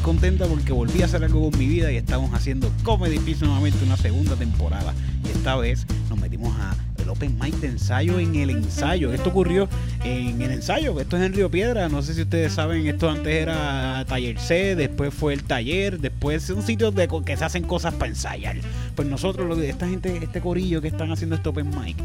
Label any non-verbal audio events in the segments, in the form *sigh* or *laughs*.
contenta porque volví a hacer algo con mi vida y estamos haciendo Comedy Pips nuevamente una segunda temporada. Y esta vez nos metimos a el Open Mic de ensayo en el ensayo. Esto ocurrió en el ensayo, esto es en Río Piedra. No sé si ustedes saben, esto antes era Taller C, después fue el taller, después son sitios de que se hacen cosas para ensayar. Pues nosotros, esta gente, este corillo que están haciendo este Open Mic,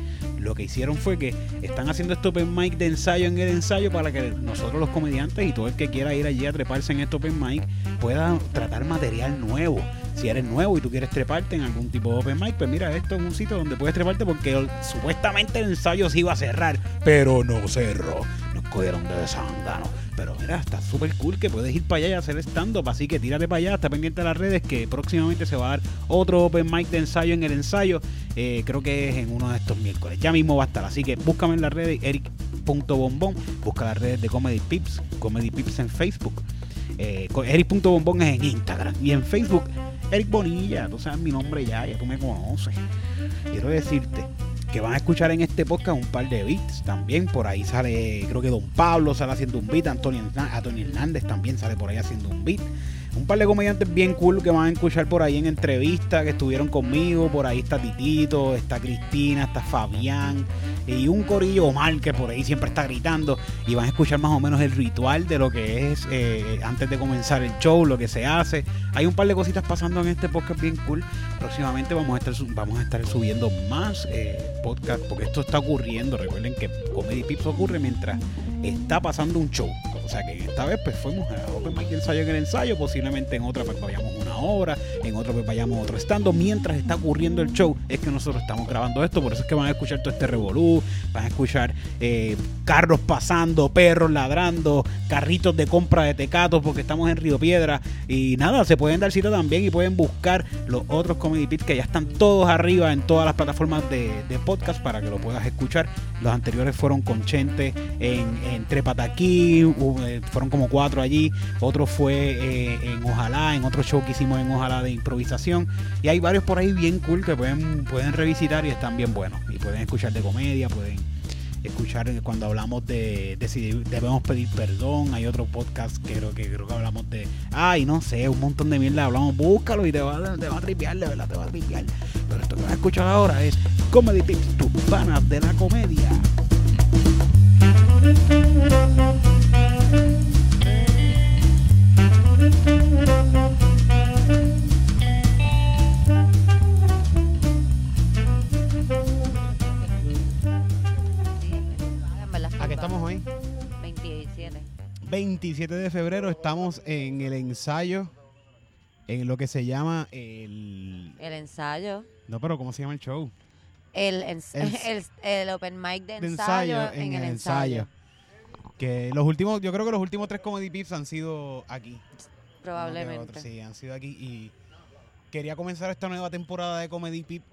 lo que hicieron fue que están haciendo este Open Mic de ensayo en el ensayo para que nosotros los comediantes y todo el que quiera ir allí a treparse en este Open Mic pueda tratar material nuevo. Si eres nuevo y tú quieres treparte en algún tipo de Open Mic, pues mira, esto es un sitio donde puedes treparte porque supuestamente el ensayo se iba a cerrar, pero no cerró. Nos cogieron de desangano. Pero mira, está súper cool que puedes ir para allá y hacer stand-up. Así que tírate para allá, está pendiente de las redes que próximamente se va a dar otro Open Mic de ensayo en el ensayo. Eh, creo que es en uno de estos miércoles. Ya mismo va a estar. Así que búscame en las redes, eric.bombón. Busca las redes de Comedy Pips, Comedy Pips en Facebook. Eh, Eric.bombón es en Instagram. Y en Facebook, Eric Bonilla. Tú sabes mi nombre ya, ya tú me conoces. Quiero decirte que van a escuchar en este podcast un par de beats también. Por ahí sale, creo que Don Pablo sale haciendo un beat, Antonio, Antonio Hernández también sale por ahí haciendo un beat. Un par de comediantes bien cool que van a escuchar por ahí en entrevistas que estuvieron conmigo. Por ahí está Titito, está Cristina, está Fabián y un corillo Omar que por ahí siempre está gritando. Y van a escuchar más o menos el ritual de lo que es eh, antes de comenzar el show, lo que se hace. Hay un par de cositas pasando en este podcast bien cool. Próximamente vamos a estar, vamos a estar subiendo más eh, podcast porque esto está ocurriendo. Recuerden que Comedy Pips ocurre mientras está pasando un show. O sea que esta vez pues fuimos a Open Mic ensayo en el ensayo, posiblemente en otra pues vayamos una hora, en otra pues vayamos otro estando. Mientras está ocurriendo el show es que nosotros estamos grabando esto, por eso es que van a escuchar todo este revolú, van a escuchar eh, carros pasando, perros ladrando, carritos de compra de tecatos porque estamos en Río Piedra y nada, se pueden dar cita también y pueden buscar los otros Comedy Pits que ya están todos arriba en todas las plataformas de, podcast para que lo puedas escuchar. Los anteriores fueron con Chente en, en Trépate aquí, hu- eh, fueron como cuatro allí. Otro fue eh, en Ojalá, en otro show que hicimos en Ojalá de improvisación. Y hay varios por ahí bien cool que pueden, pueden revisitar y están bien buenos. Y pueden escuchar de comedia, pueden escuchar cuando hablamos de, de debemos pedir perdón. Hay otro podcast que creo que creo que hablamos de. Ay, no sé, un montón de mierda hablamos. Búscalo y te va, te va a tripear, de verdad, te va a tripear. Pero esto que vas a escuchar ahora es Comedy Tips, tus panas de la comedia. 27. 27 de febrero estamos en el ensayo. En lo que se llama el. El ensayo. No, pero ¿cómo se llama el show? El, ens- *laughs* El- open mic de de ensayo, en, el ensayo. Que los últimos, yo creo que los últimos tres Comedy Pips han sido aquí. Uno que Probablemente. Sí, han sido aquí. Y quería comenzar esta nueva temporada de Comedy Pip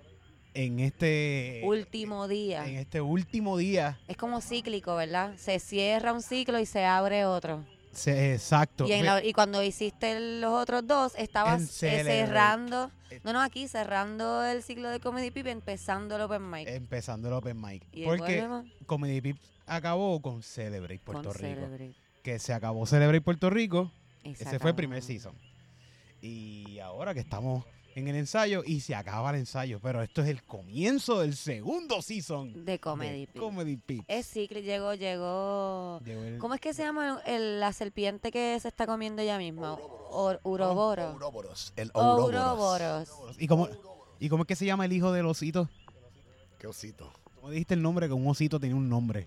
en este. Último día. En este último día. Es como cíclico, ¿verdad? Se cierra un ciclo y se abre otro. Exacto. Y, en la- y cuando hiciste los otros dos, estabas eh, cerrando. Eh. No, no, aquí cerrando el ciclo de Comedy Pip, empezando el open mic. Empezando el Open Mic. Porque Comedy Pip acabó con Celebrate con Puerto Rico. Celebrate. Que se acabó Celebrate Puerto Rico. Ese fue el primer season. Y ahora que estamos en el ensayo y se acaba el ensayo, pero esto es el comienzo del segundo season De Comedy de Pip. Comedy Pips. Es cíclico, llegó, llegó. Llegó el- ¿Cómo es que se llama el- la serpiente que se está comiendo ella misma? Or- uroboro. Ouroboros. El Ouroboros. Ouroboros. ¿Y cómo, ¿Y cómo es que se llama el hijo del osito? Qué osito. ¿Cómo dijiste el nombre? Que un osito tenía un nombre.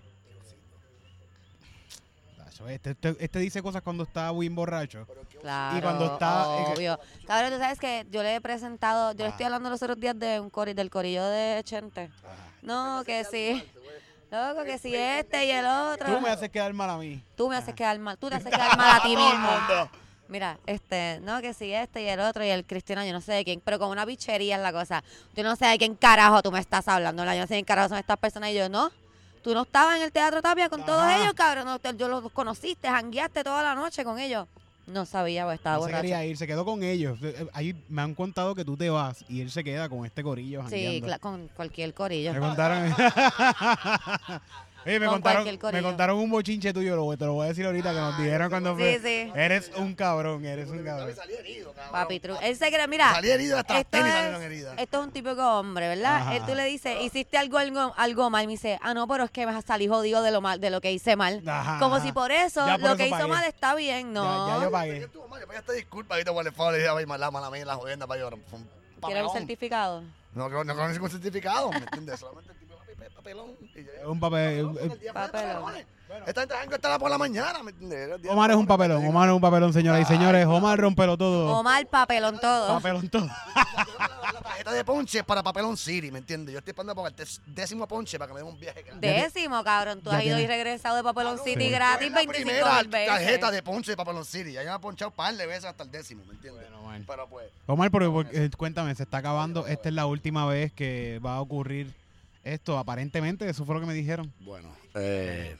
Este, este, este dice cosas cuando está muy borracho. Claro. Y cuando está- Obvio. Cabrón, tú sabes que yo le he presentado. Yo le estoy hablando los otros días de un cori, del corillo de Chente. No, que sí. Loco, que sí, este y el otro. Tú me haces quedar mal a mí. Tú me haces quedar mal. Tú te haces *laughs* quedar mal a ti mismo. Mira, este, no, que sí, este y el otro y el cristiano, yo no sé de quién, pero con una bichería es la cosa. Yo no sé de quién carajo tú me estás hablando, yo no sé de quién carajo son estas personas y yo, no. Tú no estabas en el Teatro Tapia con todos ellos, cabrón. No, te- yo los conociste, jangueaste toda la noche con ellos. No sabía, porque estaba No se borracho. quería ir, se quedó con ellos. Eh, eh, Ahí me han contado que tú te vas y él se queda con este corillo. Sí, jangueando. con cualquier corillo. Me contaron. *laughs* *laughs* Oye, me Con contaron, me contaron un bochinche tuyo, lo, te lo voy a decir ahorita que nos dijeron cuando Sí, fue. sí. Eres un cabrón, eres un cabrón. Salí herido, cabrón. Papi, tru- él se cree, mira, Salí herido hasta las esto tenis es, salieron heridas. esto es un típico hombre, ¿verdad? Ajá. Él tú le dices, hiciste algo, algo, algo mal, me dice, ah, no, pero es que vas a salir jodido de lo mal, de lo que hice mal. Ajá, Como ajá. si por eso Ya por lo eso que hizo pagué. mal está bien, no. Ya, ya yo Yo pagué. estuvo mal, yo pedí esta disculpa, ahorita por el favor, le dije, ay, mala, mala mía, la jodienda, para llorar. Fue un ¿Quieres un papelón. certificado? No, no, no ningún certificado, ¿me entiendes? Solamente papelón. Yo- Un papel. Papelón, el día fue de Papelón. papelones. Esta gente jango estará por la mañana, ¿me entiendes? Omar es un papelón, Omar es un papelón, señoras y señores. Omar rompelo todo. Omar papelón todo. Papelón todo. La, tarjeta de ponche es para Papelón City, ¿me entiendes? Yo estoy esperando por el décimo ponche para que me den un viaje grande. Décimo, cabrón. Tú Ya has ido y regresado de Papelón City Sí. gratis Es la 25 primera veces. tarjeta de ponche de Papelón City. Ya me ha ponchado un par de veces hasta el décimo, ¿me entiendes? Bueno, bueno. Pero pues, Omar, pero, porque, eh, cuéntame, se está acabando. Esta es la última vez que va a ocurrir esto. Aparentemente, eso fue lo que me dijeron. bueno, eh,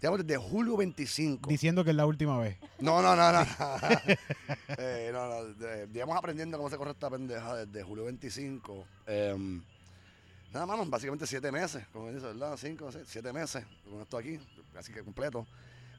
digamos desde julio 25. Diciendo que es la última vez. No, no, no, no. *laughs* *laughs* eh, no, no digamos aprendiendo cómo se corre esta pendeja desde julio 25. eh, nada más, básicamente siete meses, como dice, ¿verdad? Cinco, seis, siete meses con esto aquí, así que completo.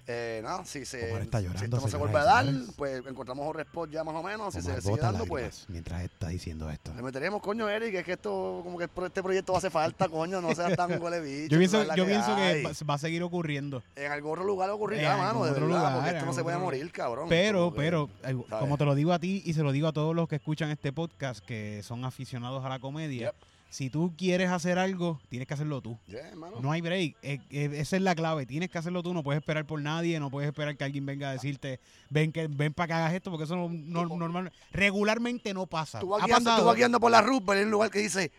Eh, nada, si, se, Omar está si llorando, esto no se vuelve a dar, señores. pues encontramos un spot ya más o menos. Si Omar se sigue dando, lágrimas pues mientras está diciendo esto. le meteremos, coño, Eric, es que esto, como que este proyecto hace falta, coño, no seas tan huele *laughs* bicho. Yo pienso, yo pienso que va, a seguir ocurriendo. En algún otro lugar ocurrirá, mano, de otro verdad, lugar, porque esto no se puede morir, cabrón. Pero, que- pero, ¿sabes? como te lo digo a ti y se lo digo a todos los que escuchan este podcast que son aficionados a la comedia, Yep. Si tú quieres hacer algo, tienes que hacerlo tú. Yeah. No hay break. Eh, eh, esa es la clave. Tienes que hacerlo tú. No puedes esperar por nadie. No puedes esperar que alguien venga a decirte, ven que ven para que hagas esto, porque eso no, no- normal, regularmente no pasa. Tú vas, Ha guiando, tú pasado. vas guiando por la ruta en un lugar que dice,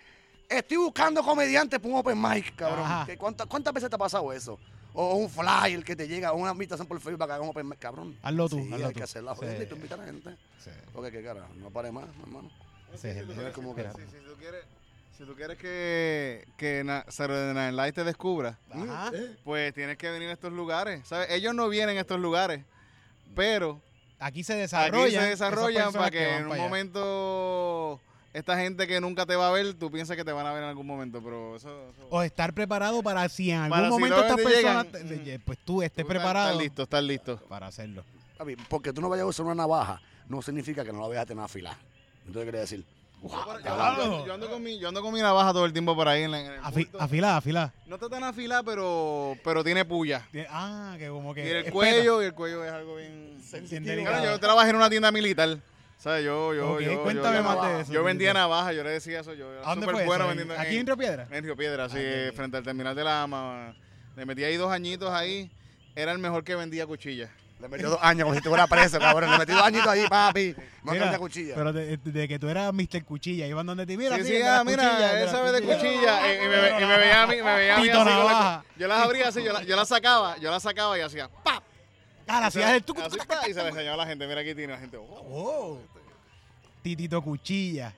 estoy buscando comediantes para un open mic, cabrón. Ajá. ¿Qué- cuántas, ¿Cuántas veces te ha pasado eso? O un flyer que te llega, o una invitación por Facebook para que hagas un open mic, cabrón. Hazlo tú, Sí, hazlo hay tú. que hacer la jodida Sí. y tú invitar a la gente. Sí, Porque qué cara, no pare más, hermano. sí. Si, si tú quieres, si tú quieres que, que na- Saturday Night Live te descubra, Ajá. pues tienes que venir a estos lugares. ¿sabes? Ellos no vienen a estos lugares, pero Aquí se aquí desarrollan. se esas desarrollan para que, van en un allá. momento esta gente que nunca te va a ver, tú piensas que te van a ver en algún momento, pero eso... eso- O estar preparado para si en algún Para si momento no estas personas, te- mm. te- pues tú estés tú preparado Estás listo, estás listo. para hacerlo. Porque tú no vayas a usar una navaja, no significa que no la vayas a tener afilada. Entonces quiere decir, Yo, ando, yo ando con mi, yo ando con mi navaja todo el tiempo por ahí en, la- en el Afi- afilada, afilada. No está tan afilada, pero, pero tiene puya. Tiene- Ah, que como que. Y el espeta. cuello, y el cuello es algo bien... Bien Claro, yo trabajé en una tienda militar. ¿Sabes? Yo, yo, yo. cuéntame yo, más yo- de eso, Yo vendía Tito. navajas, yo le decía eso. Yo era ¿A dónde súper bueno vendiendo. ¿Aquí en Río Piedra? En Río Piedra, sí, Ah, frente al terminal de la AMA. Le metí ahí dos añitos ahí. Era el mejor que vendía cuchillas. Le metió dos años como si estuviera preso, cabrón. Le metí dos añitos ahí, papi. Mira, la cuchilla. Pero de, de que tú eras Mr. Cuchilla, iban donde ti, mira, sí, ah, mira, él las sabe de cuchillas. cuchillas. y, y me, y me veía a mí, me veía a mí así la- Navaja. Yo las abría así, yo, la- yo las sacaba, yo las sacaba y hacía ¡pap! Ah, la hacías el tucu, y se le enseñaba a la gente. Mira aquí tiene la gente. oh, Oh. Titito Cuchilla.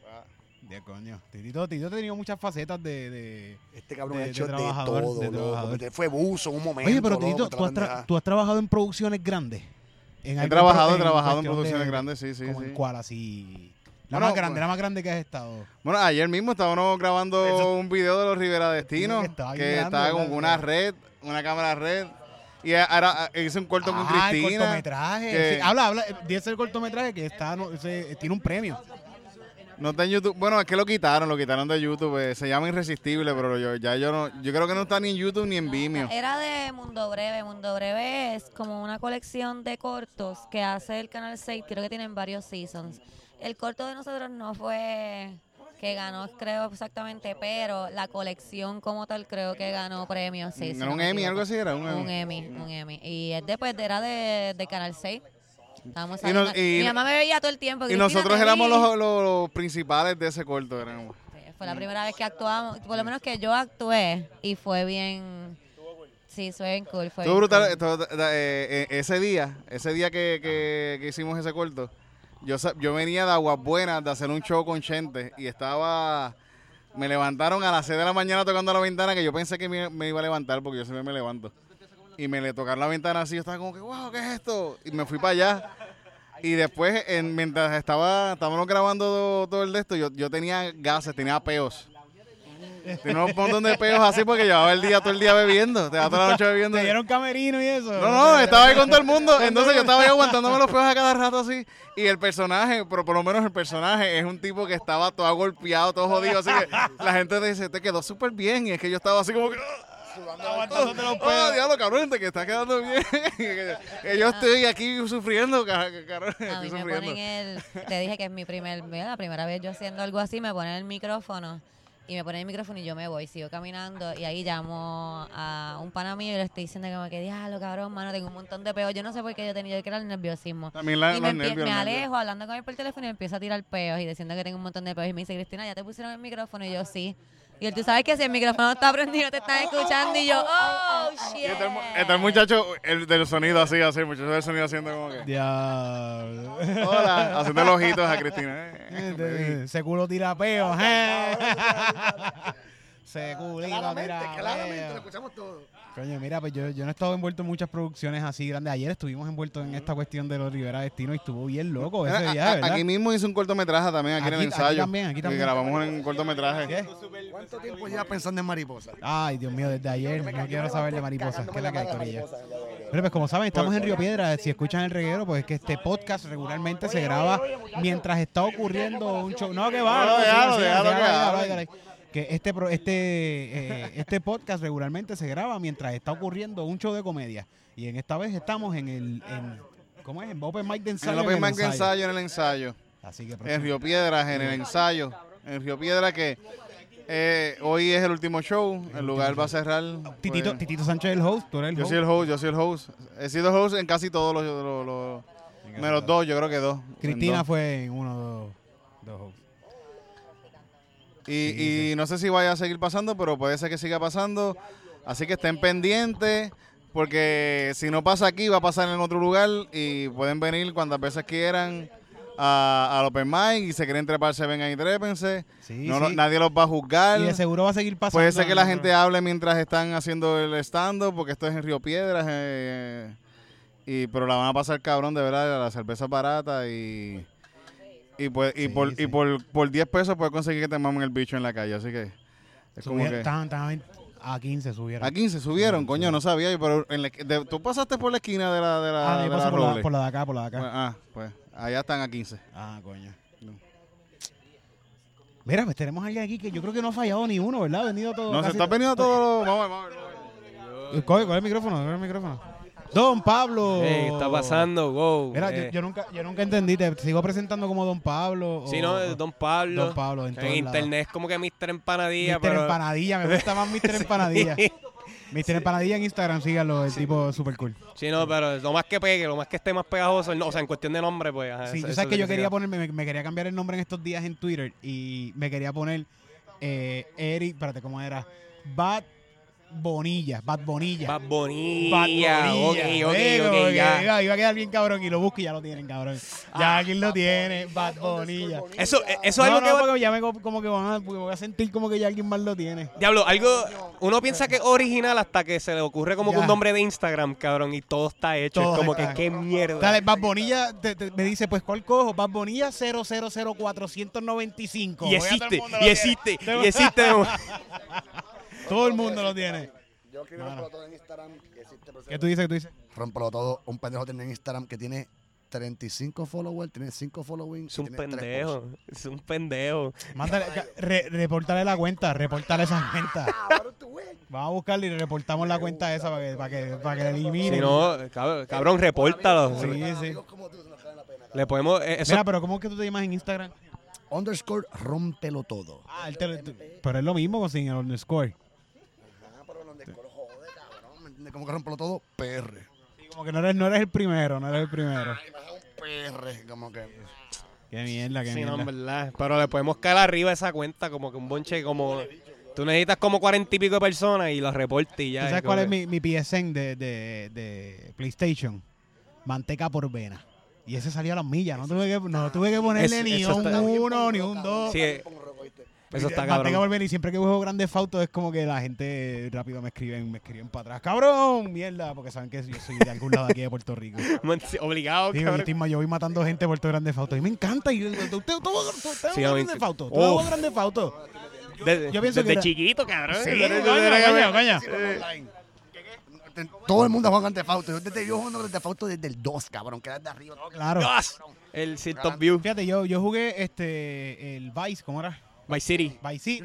De coño. Titito, Titito ha tenido muchas facetas de. de... Este cabrón de- ha hecho de trabajador, todo, de trabajador. Fue buzo en un momento. Oye, pero Titito, ¿tú has, tra- pendeja. tú has trabajado en producciones grandes. En He trabajado, he trabajado en producciones de- grandes, sí, sí, como sí. en cuál así. La Bueno, más grande, la más grande que has estado. Bueno, ayer mismo estábamos grabando Eso- un video de los Rivera Destino, que estaba que estaba con una red, una cámara red. Y ahora hice un corto con ah, el Cristina. cortometraje. que- Sí, habla, habla. Dice el cortometraje que está, no, ese- tiene un premio. No está en YouTube. Bueno, es que lo quitaron, lo quitaron de YouTube. eh, Se llama Irresistible, pero yo ya yo no, yo creo que no está ni en YouTube ni en Vimeo. Era de Mundo Breve. Mundo Breve es como una colección de cortos que hace el Canal 6. Creo que tienen varios seasons. El corto de nosotros no fue que ganó, creo exactamente, pero la colección como tal creo que ganó premios. Sí, si ¿Era no un Emmy, algo así era? Un Un Emmy. Emmy, un Emmy. Y es después, era de, de Canal 6. Estábamos Y Mi mamá me veía todo el tiempo. Y nosotros éramos los, los- principales de ese corto. éramos. Sí, Fue la primera vez que actuamos, por lo menos que yo actué y fue bien. Sí, fue bien cool. Fue bien brutal. cool. eh, eh, ese día, ese día que, que- que hicimos ese corto, yo, yo venía de Aguas Buenas de hacer un show con Chente y estaba. Me levantaron a las 6 de la mañana tocando la ventana que yo pensé que me, me iba a levantar porque yo siempre me levanto. Y me le tocaron la ventana así, yo estaba como que, wow, ¿qué es esto? Y me fui para allá. Y después, en- mientras estaba, estábamos grabando todo, todo el de esto, yo, yo tenía gases, tenía peos. Tenía un montón de peos así porque llevaba el día, todo el día bebiendo. Te toda la noche bebiendo. ¿Te dieron camerino y eso? No, no, estaba ahí con todo el mundo. Entonces yo estaba ahí aguantándome los peos a cada rato así. Y el personaje, pero por lo menos el personaje es un tipo que estaba todo golpeado, todo jodido. Así que la gente te dice, te quedó súper bien. Y es que yo estaba así como que. Aguantándote los Oh, pedos. diablo, cabrón, te que está quedando bien. *laughs* que yo estoy aquí sufriendo, ca- ca- cabrón. A Estoy mí me ponen el. Te dije que es mi primer. mira, La primera vez yo haciendo algo así, me ponen el micrófono. Y me ponen el micrófono y yo me voy, sigo caminando. Y ahí llamo a un pana mío y le estoy diciendo que, diablo, cabrón, mano, tengo un montón de peos. Yo no sé por qué yo tenía, yo que era el nerviosismo. También la, y me, los empie- nervios, me alejo hablando con él por teléfono y me empiezo a tirar peos y diciendo que tengo un montón de peos. Y me dice, Cristina, ¿ya te pusieron el micrófono? Y yo, sí. Y él, tú sabes que si el micrófono está prendido, te están escuchando. Y yo, oh, shit. Y está el está el muchacho el del sonido así, así, el muchacho del sonido haciendo como que. Diablo. Hola, *laughs* haciendo los ojitos a Cristina. Eh, Se culo tira peo. eh. *laughs* Se culito Claramente, tira claramente, lo escuchamos todo. Coño, mira, pues yo, yo no he estado envuelto en muchas producciones así grandes. Ayer estuvimos envueltos en esta cuestión de los Rivera Destino y estuvo bien loco ese Mira, día, a- ¿verdad? Aquí mismo hice un cortometraje también, aquí, en el Aquí- aquí ensayo. también, aquí que también. grabamos en un cortometraje. ¿Qué? ¿Cuánto tiempo llevas pensando en mariposa? Ay, Dios mío, desde ayer no quiero saber de mariposas. ¿Qué es la que hay, Cagándome Corilla? mariposa en la de- Pero pues como saben, estamos en Río Piedra. Si escuchan el reguero, pues es que este podcast regularmente se graba mientras está ocurriendo un show. No, que va. No, no, déjalo, que este, este, eh, este podcast regularmente se graba mientras está ocurriendo un show de comedia. Y en esta vez estamos en el... En, ¿Cómo es? En Open Mic de En ensayo. el Open en Mic de ensayo, en el ensayo. Así que En Río Piedras, en el ensayo. En Río Piedra que eh, hoy es el último show. El lugar va a cerrar. Titito, pues, Titito Sánchez es el host, tú eres el yo host. soy el host, yo soy el host. He sido host en casi todos los... los- los- menos dos, yo creo que dos. En Cristina dos. fue en uno dos, dos hosts. Y, y no sé si vaya a seguir pasando, pero puede ser que siga pasando. Así que estén pendientes, porque si no pasa aquí, va a pasar en otro lugar y pueden venir cuantas veces quieran a- al Open Mic y se quieren treparse, vengan y trépense. Sí, No, nadie los va a juzgar. Y de seguro va a seguir pasando. Puede ser que la gente hable mientras están haciendo el stand-up, porque esto es en Río Piedras. eh, y, pero la van a pasar cabrón, de verdad, la cerveza barata y... Y, pues, y, Sí, por, sí. y por, por 10 pesos puedes conseguir que te mamen el bicho en la calle. Así que es como que... a 15 subieron. A 15 subieron, Sí, coño, no sabía. yo, Pero en la- de- tú pasaste por la esquina de la, de la, Ah, de la por la, Roble. por la de acá, por la de acá. Pues, ah, pues allá están a 15. Ah, coño. No. Mira, pues tenemos a alguien aquí que yo creo que no ha fallado ni uno, ¿verdad? Ha venido todo. No, se está todo. veniendo todo. Vamos, vamos. a ver, vamos. a ver. Coge, coge el micrófono, coge el micrófono. Don Pablo. ¿qué está pasando? Wow. Mira, yo, Eh, yo nunca, yo nunca entendí, te sigo presentando como Don Pablo. o- sí, no, Don Pablo. Don Pablo, en internet es como que Mr. Empanadilla, Mr. pero... Empanadilla, me gusta más Mr. *laughs* Empanadilla. Mr. Empanadilla en Instagram, síganlo, el tipo super cool. Sí, no, pero lo más que pegue, lo más que esté más pegajoso, no, o sea, en cuestión de nombre, pues... ajá, Sí, eso- eso sabes que yo quería ponerme, me, me quería cambiar el nombre en estos días en Twitter y me quería poner eh, Eric, espérate, ¿cómo era? Bad Bonilla, Bad Bonilla. Bad Bad Bonilla, Bonilla. ok, ok, ok, ya. Iba, iba a quedar bien cabrón y lo busco y ya lo tienen, cabrón. Ya aquí lo tiene, Bad Bonilla. Eso, eh, eso no, es algo no, que... va- ya me co- como que van a, porque voy a sentir como que ya alguien más lo tiene. Diablo, algo... Uno piensa que es original hasta que se le ocurre como que un nombre de Instagram, cabrón, y todo está hecho. Todo es como está- que qué mierda. Dale, Bad Bonilla te- te- me dice, pues, ¿cuál cojo? Bad Bonilla 000495. Y existe, y existe, y existe. *laughs* Todo el mundo lo tiene. Yo quiero Mano. romperlo todo en Instagram. que existe, pero ¿Qué tú dices? ¿Qué tú dices? Rómpelo todo. Un pendejo tiene en Instagram que tiene 35 followers, tiene 5 following. Es un pendejo, es un pendejo. Mándale, re- reportale la cuenta, reportale esa cuenta. Vamos a buscarle y reportamos la cuenta esa para que, para que, para que la eliminen. Si no, cabrón, cabrón, repórtalo. Sí, sí. Le podemos... eh, Eso, Mira, pero ¿cómo es que tú te llamas en Instagram? Underscore, rómpelo todo. Ah, él te pero es lo mismo sin el underscore. Ah, pero el underscore jode, cabrón. ¿Me entiendes? ¿Cómo que rómpelo todo? PR. Sí, como que no eres, no eres el primero, no eres el primero. PR, como que. Qué mierda, qué Sí, no, mierda. en verdad. Pero le podemos caer arriba esa cuenta, como que un bonche, como. Tú necesitas como cuarenta y pico de personas y los reportes y ya. ¿Tú sabes cuál es mi, mi PSN de, de, de PlayStation? Manteca por vena. Y ese salió a las millas. No tuve que, no tuve que ponerle Es- ni un uno, ni un dos. Sí, Eso está cabrón. volver y siempre que juego grandes fotos es como que la gente rápido me escriben, me escriben para atrás. ¡Cabrón! Mierda, porque saben que yo soy de algún lado aquí de Puerto Rico. Obligado, Digo, yo, cabrón. estoy yo voy matando gente por todo grandes fotos. Y me encanta. Y yo. Tú Uf. juegas grandes fotos. Desde, yo pienso que desde chiquito, cabrón. Sí, coño, coño. Todo el mundo juega Grand Theft. Yo, desde, yo jugando Grand Theft desde el 2, cabrón, que era de arriba. Claro. El Top View. Fíjate, yo, yo jugué este el Vice, ¿cómo era? Vice City. Vice City.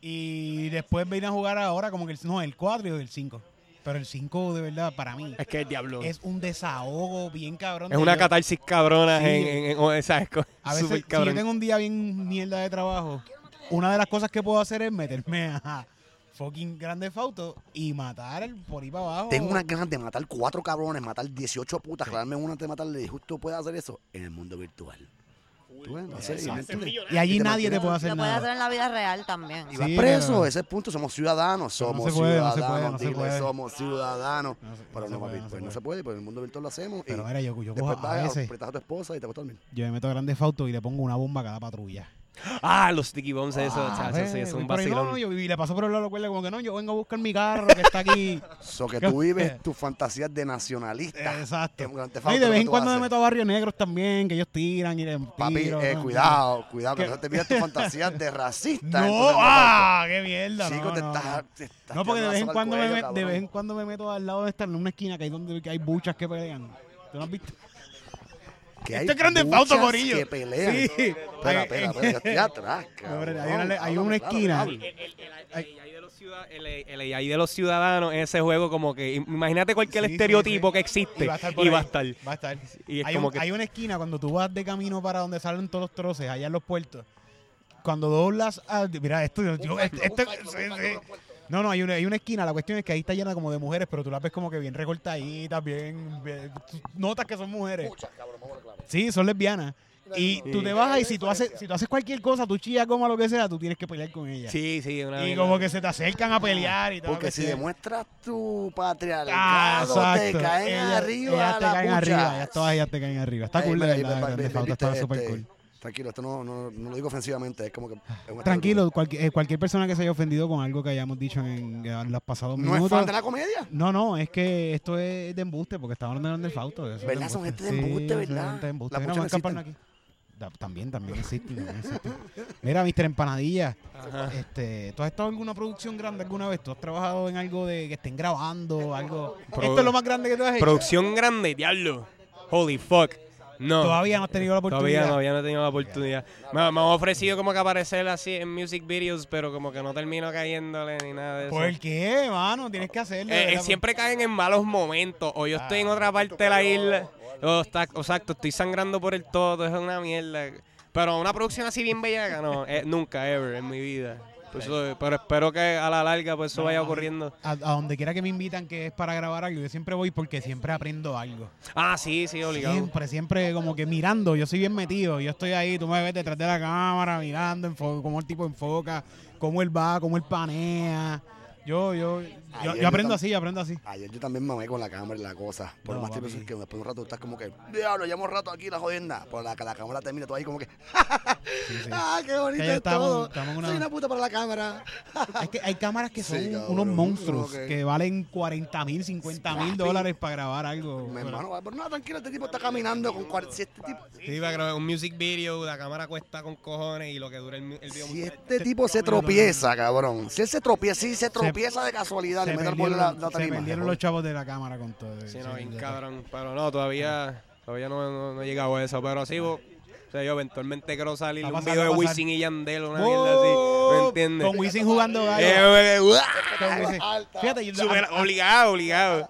Y después vine a jugar ahora como que el, no, el 4 y el 5. Pero el 5 de verdad para mí Es que es diablo. Es, es un desahogo bien cabrón. de una yo- catarsis cabrona Sí. en, en, en- A veces, si yo tengo un día bien mierda de trabajo, una de las cosas que puedo hacer es meterme a fucking Grande Fauto y matar el- por ahí para abajo. Tengo unas ganas de matar cuatro cabrones, matar 18 putas, clavarme una antes de matarle. Y justo puedes hacer eso en el mundo virtual. Y allí Y te nadie te puede hacer Lo puedes nada. hacer en la vida real también. Y vas preso, pero- ese es el punto, somos ciudadanos, somos puede, ciudadanos, puede, dile, puede. somos ciudadanos. Pero no, puede, papi, se pues no puede. se puede, pues en el mundo virtual lo hacemos. Pero mira, yo, cojo a vas, veces, a tu esposa y te acuestas a dormir. yo me meto a Grande Fauto y le pongo una bomba a cada patrulla. Ah, los sticky bombs, eso, Ah, chacho, sí, es voy un no, vacilón. no, yo y le paso por el lado de la cuerda como que no, yo vengo a buscar mi carro que está aquí. *laughs* So que tú vives tus fantasías de nacionalista. Exacto. Y de vez en cuando me meto a barrios negros también, que ellos tiran y le Papi, tiro, eh, ¿no? cuidado, cuidado, que no te pidas tus fantasías de racista. *laughs* No, ah, qué mierda. Auto. no, Chico, te no, estás, no. te estás No, porque de vez en cuando me de vez en cuando me meto al lado de estar en una esquina que hay donde que hay buchas que pelean. ¿Tú no has visto? Que hay Esto es Grande Fauto, corillo. que pelean. Sí. Espera, espera, espera, yo estoy atrás, cabrón. hay una- hay una esquina. El AI de los ciudad- el- AI de los ciudadanos en ese juego como que imagínate cualquier Sí, estereotipo sí. que existe Y va a estar por y ahí. va a estar Va a estar. y es hay, como un- que hay una esquina cuando tú vas de camino para donde salen todos los troces, allá en los puertos. Cuando doblas. a- mira, esto. yo- este- este- sí, sí. No, no, hay una, hay una esquina. La cuestión es que ahí está llena como de mujeres, pero tú las ves como que bien recortaditas, bien. notas que son mujeres. Sí, son lesbianas. Y tú te bajas y si tú haces si tú haces cualquier cosa, tú chillas como lo que sea, tú tienes que pelear con ellas. sí, sí, una y como que se te acercan a pelear y todo. Porque que si sí. demuestras tu Ah, patriarcado, te exacto. caen Ellas- arriba ellas te la caen pucha. arriba, ellas todas ellas te caen arriba. Está Ay, cool, de mira, verdad, está súper este, cool. Tranquilo, esto no, no, no lo digo ofensivamente, es como que... es un Tranquilo, cualquier, eh, cualquier persona que se haya ofendido con algo que hayamos dicho en, en los pasados ¿No es minutos. fan de la comedia? No, no, es que esto es de embuste, porque estamos hablando de Grande Fauto. eso es ¿Verdad? Son gente de embuste, Sí, ¿verdad? son gente de embuste. Las Mira, muchas van no a escapar aquí. Da- También, también existen, también existen. Mira, Mr. Empanadilla, Ajá. este, ¿tú has estado en alguna producción grande alguna vez? ¿Tú has trabajado en algo de que estén grabando, algo? Pro- ¿Esto es lo más grande que tú has hecho? producción grande, diablo. Holy fuck. No. Todavía no has tenido la oportunidad. Todavía no, todavía no he tenido la oportunidad. Me, me han ofrecido como que aparecer así en music videos, pero como que no termino cayéndole ni nada de eso. ¿Por qué, mano? Tienes que hacerlo. Eh, eh, siempre caen en malos momentos. O yo estoy en otra parte de la isla. O está, exacto, estoy sangrando por el todo. Es una mierda. Pero una producción así bien bellaca, no. eh, nunca, ever en mi vida. Por eso- pero espero que a la larga pues eso vaya ocurriendo. A, a donde quiera que me invitan que es para grabar algo, yo siempre voy porque siempre aprendo algo. Ah, sí, sí, obligado. Siempre, siempre como que mirando, yo soy bien metido, yo estoy ahí, tú me ves detrás de la cámara mirando cómo el tipo enfoca, cómo él va, cómo él panea. Yo, yo, yo, aprendo así, yo aprendo así. Ayer yo también mamé con la cámara y la cosa. Por No, más tiempo papi. que después de un rato estás como que, diablo, llevamos rato aquí la jodienda. Por la que la cámara termina tú ahí como que, *laughs* Sí, sí. ah, qué bonito es estamos- todo. estamos una- Soy una puta para la cámara. *laughs* Es que hay cámaras que son Sí, cabrón, unos monstruos que valen 40 mil, 50 mil dólares para grabar algo. Mi Pero- hermano, pero no, tranquilo, este tipo está caminando con 40. Si este tipo, Sí, va a grabar un music video, la cámara cuesta con cojones y lo que dura el, el video. si este tipo se tropieza, cabrón. Si él se tropieza, si se tropieza de casualidad, se le mete perdieron, la, la se tarima. perdieron los chavos de la cámara con todo. Sí, no, bien cabrón. Pero no, todavía, todavía no, no, no he llegado a eso. Pero sí, bo- o sea, yo eventualmente quiero salir un video de. Wisin y Yandel, una mierda así. ¡Oh! ¿Me entiendes? Con Wisin jugando gallo. Eh, eh, ¡guau! Con Wisin. Fíjate, yo- obligado, obligado.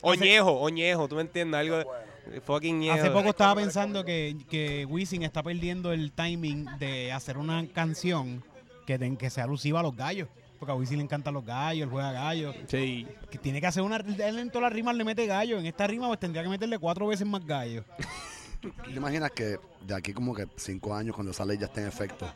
Oñejo, oñejo, ¿tú me entiendes? Algo de fucking. Hace poco estaba pensando que, que Wisin está perdiendo el timing de hacer una canción que, que sea alusiva a los gallos. Porque a Wisin le encantan los gallos, él juega gallos. Sí. Que tiene que hacer una. Él en todas las rimas le mete gallo. En esta rima, pues tendría que meterle cuatro veces más gallo. ¿Tú te imaginas que de aquí como que cinco años cuando sale ya esté en efecto?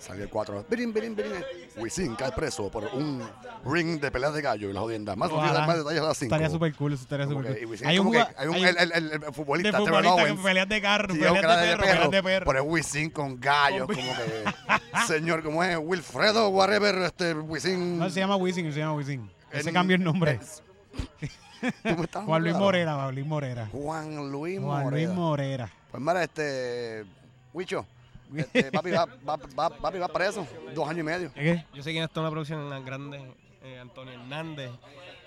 Salió el 4. Birin, birin, birin. Wisin cae preso por un ring de peleas de gallo y las jodiendas. Más, Ojalá. más detalles a las 5. Estaría súper cool, eso estaría súper cool. Wisin Hay un, hay un- hay el, el- el- el de futbolista, Trevor futbolista que peleas de carro, Sí, peleas de de perro, peleas de perro. Pero es Wisin con gallos, *laughs* como que. señor, como es? Wilfredo, whatever, este, Wisin. No, se llama Wisin, se llama Wisin. Ese en- cambió el nombre. es- *laughs* Juan Luis. Morera, Juan Luis Morera. Juan Luis Juan Morera. Luis Morera. Pues mira, este. Wicho. Este, papi, va, va, va- papi va preso. Dos años y medio. ¿Qué? Yo sé quién está en una producción tan grande, eh, Antonio Hernández.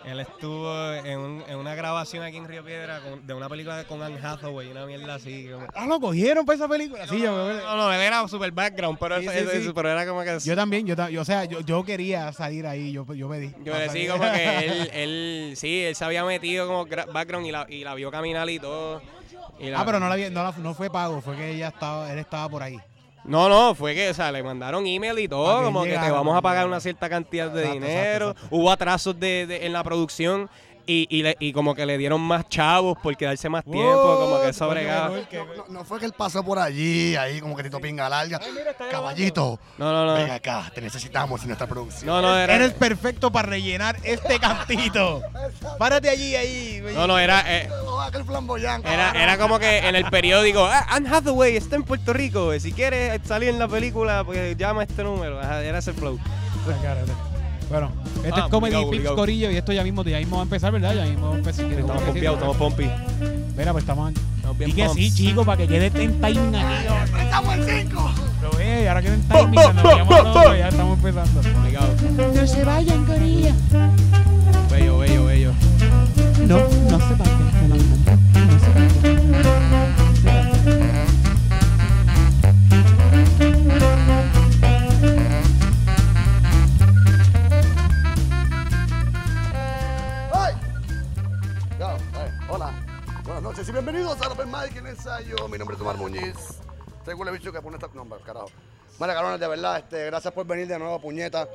Él estuvo en, un- en una grabación aquí en Río Piedra con- de una película con Anne Hathaway, una mierda así. como- Ah, lo cogieron para esa película. Sí, yo, No, no, él era super background, pero, Sí, eso, sí, eso- sí. eso- pero era como que... yo también, yo, ta- yo, o sea, yo, yo quería salir ahí, yo, yo pedí. Yo digo como que él, él, sí, él se había metido como background y la, y la vio caminar y todo. y la- Ah, pero no, la, vi- no, la- no fue pago, fue que ella estaba, él estaba por ahí. No, no, fue que, o sea, le mandaron email y todo, que como que te vamos a pagar una cierta cantidad de Exacto, dinero. exacto, exacto. Hubo atrasos de, de- en la producción y, y, le- y como que le dieron más chavos por quedarse más tiempo, como que eso bregaba. No, no- no fue que él pasó por allí, ahí como que Tito Pinga larga. Caballito, No, no, ven no. acá, te necesitamos en esta producción. No, no, era. Eres perfecto para rellenar este cantito. Párate allí, ahí. No, no, era. eh, Oh. Era, era como que en el periódico, ah, Anne Hathaway está en Puerto Rico, si quieres salir en la película, pues llama a este número. Era ese flow. Bueno, este Ah, es Comedy obligado, Pips obligado. Corillo y esto ya mismo, ya mismo va a empezar, ¿verdad? Ya mismo va a empezar. ¿Quieres Estamos pompeados, estamos pompi. Mira, pues estamos, Estamos bien Y que sí, pumps. chicos, para que quede en timing aquí. ¡Estamos en cinco! Lo ve, y ahora queda en timing. Otro, ya estamos empezando. Obligado. No se vayan, Corillo. Bello, bello, bello. No, no se vayan. No, no, no, no se vayan. Bienvenidos a Open Mike en ensayo. Mi nombre es Tomar Muñiz. Según el bicho que pone esta nombre, carajo. Mira, cabrones, de verdad, este, gracias por venir de nuevo, puñeta.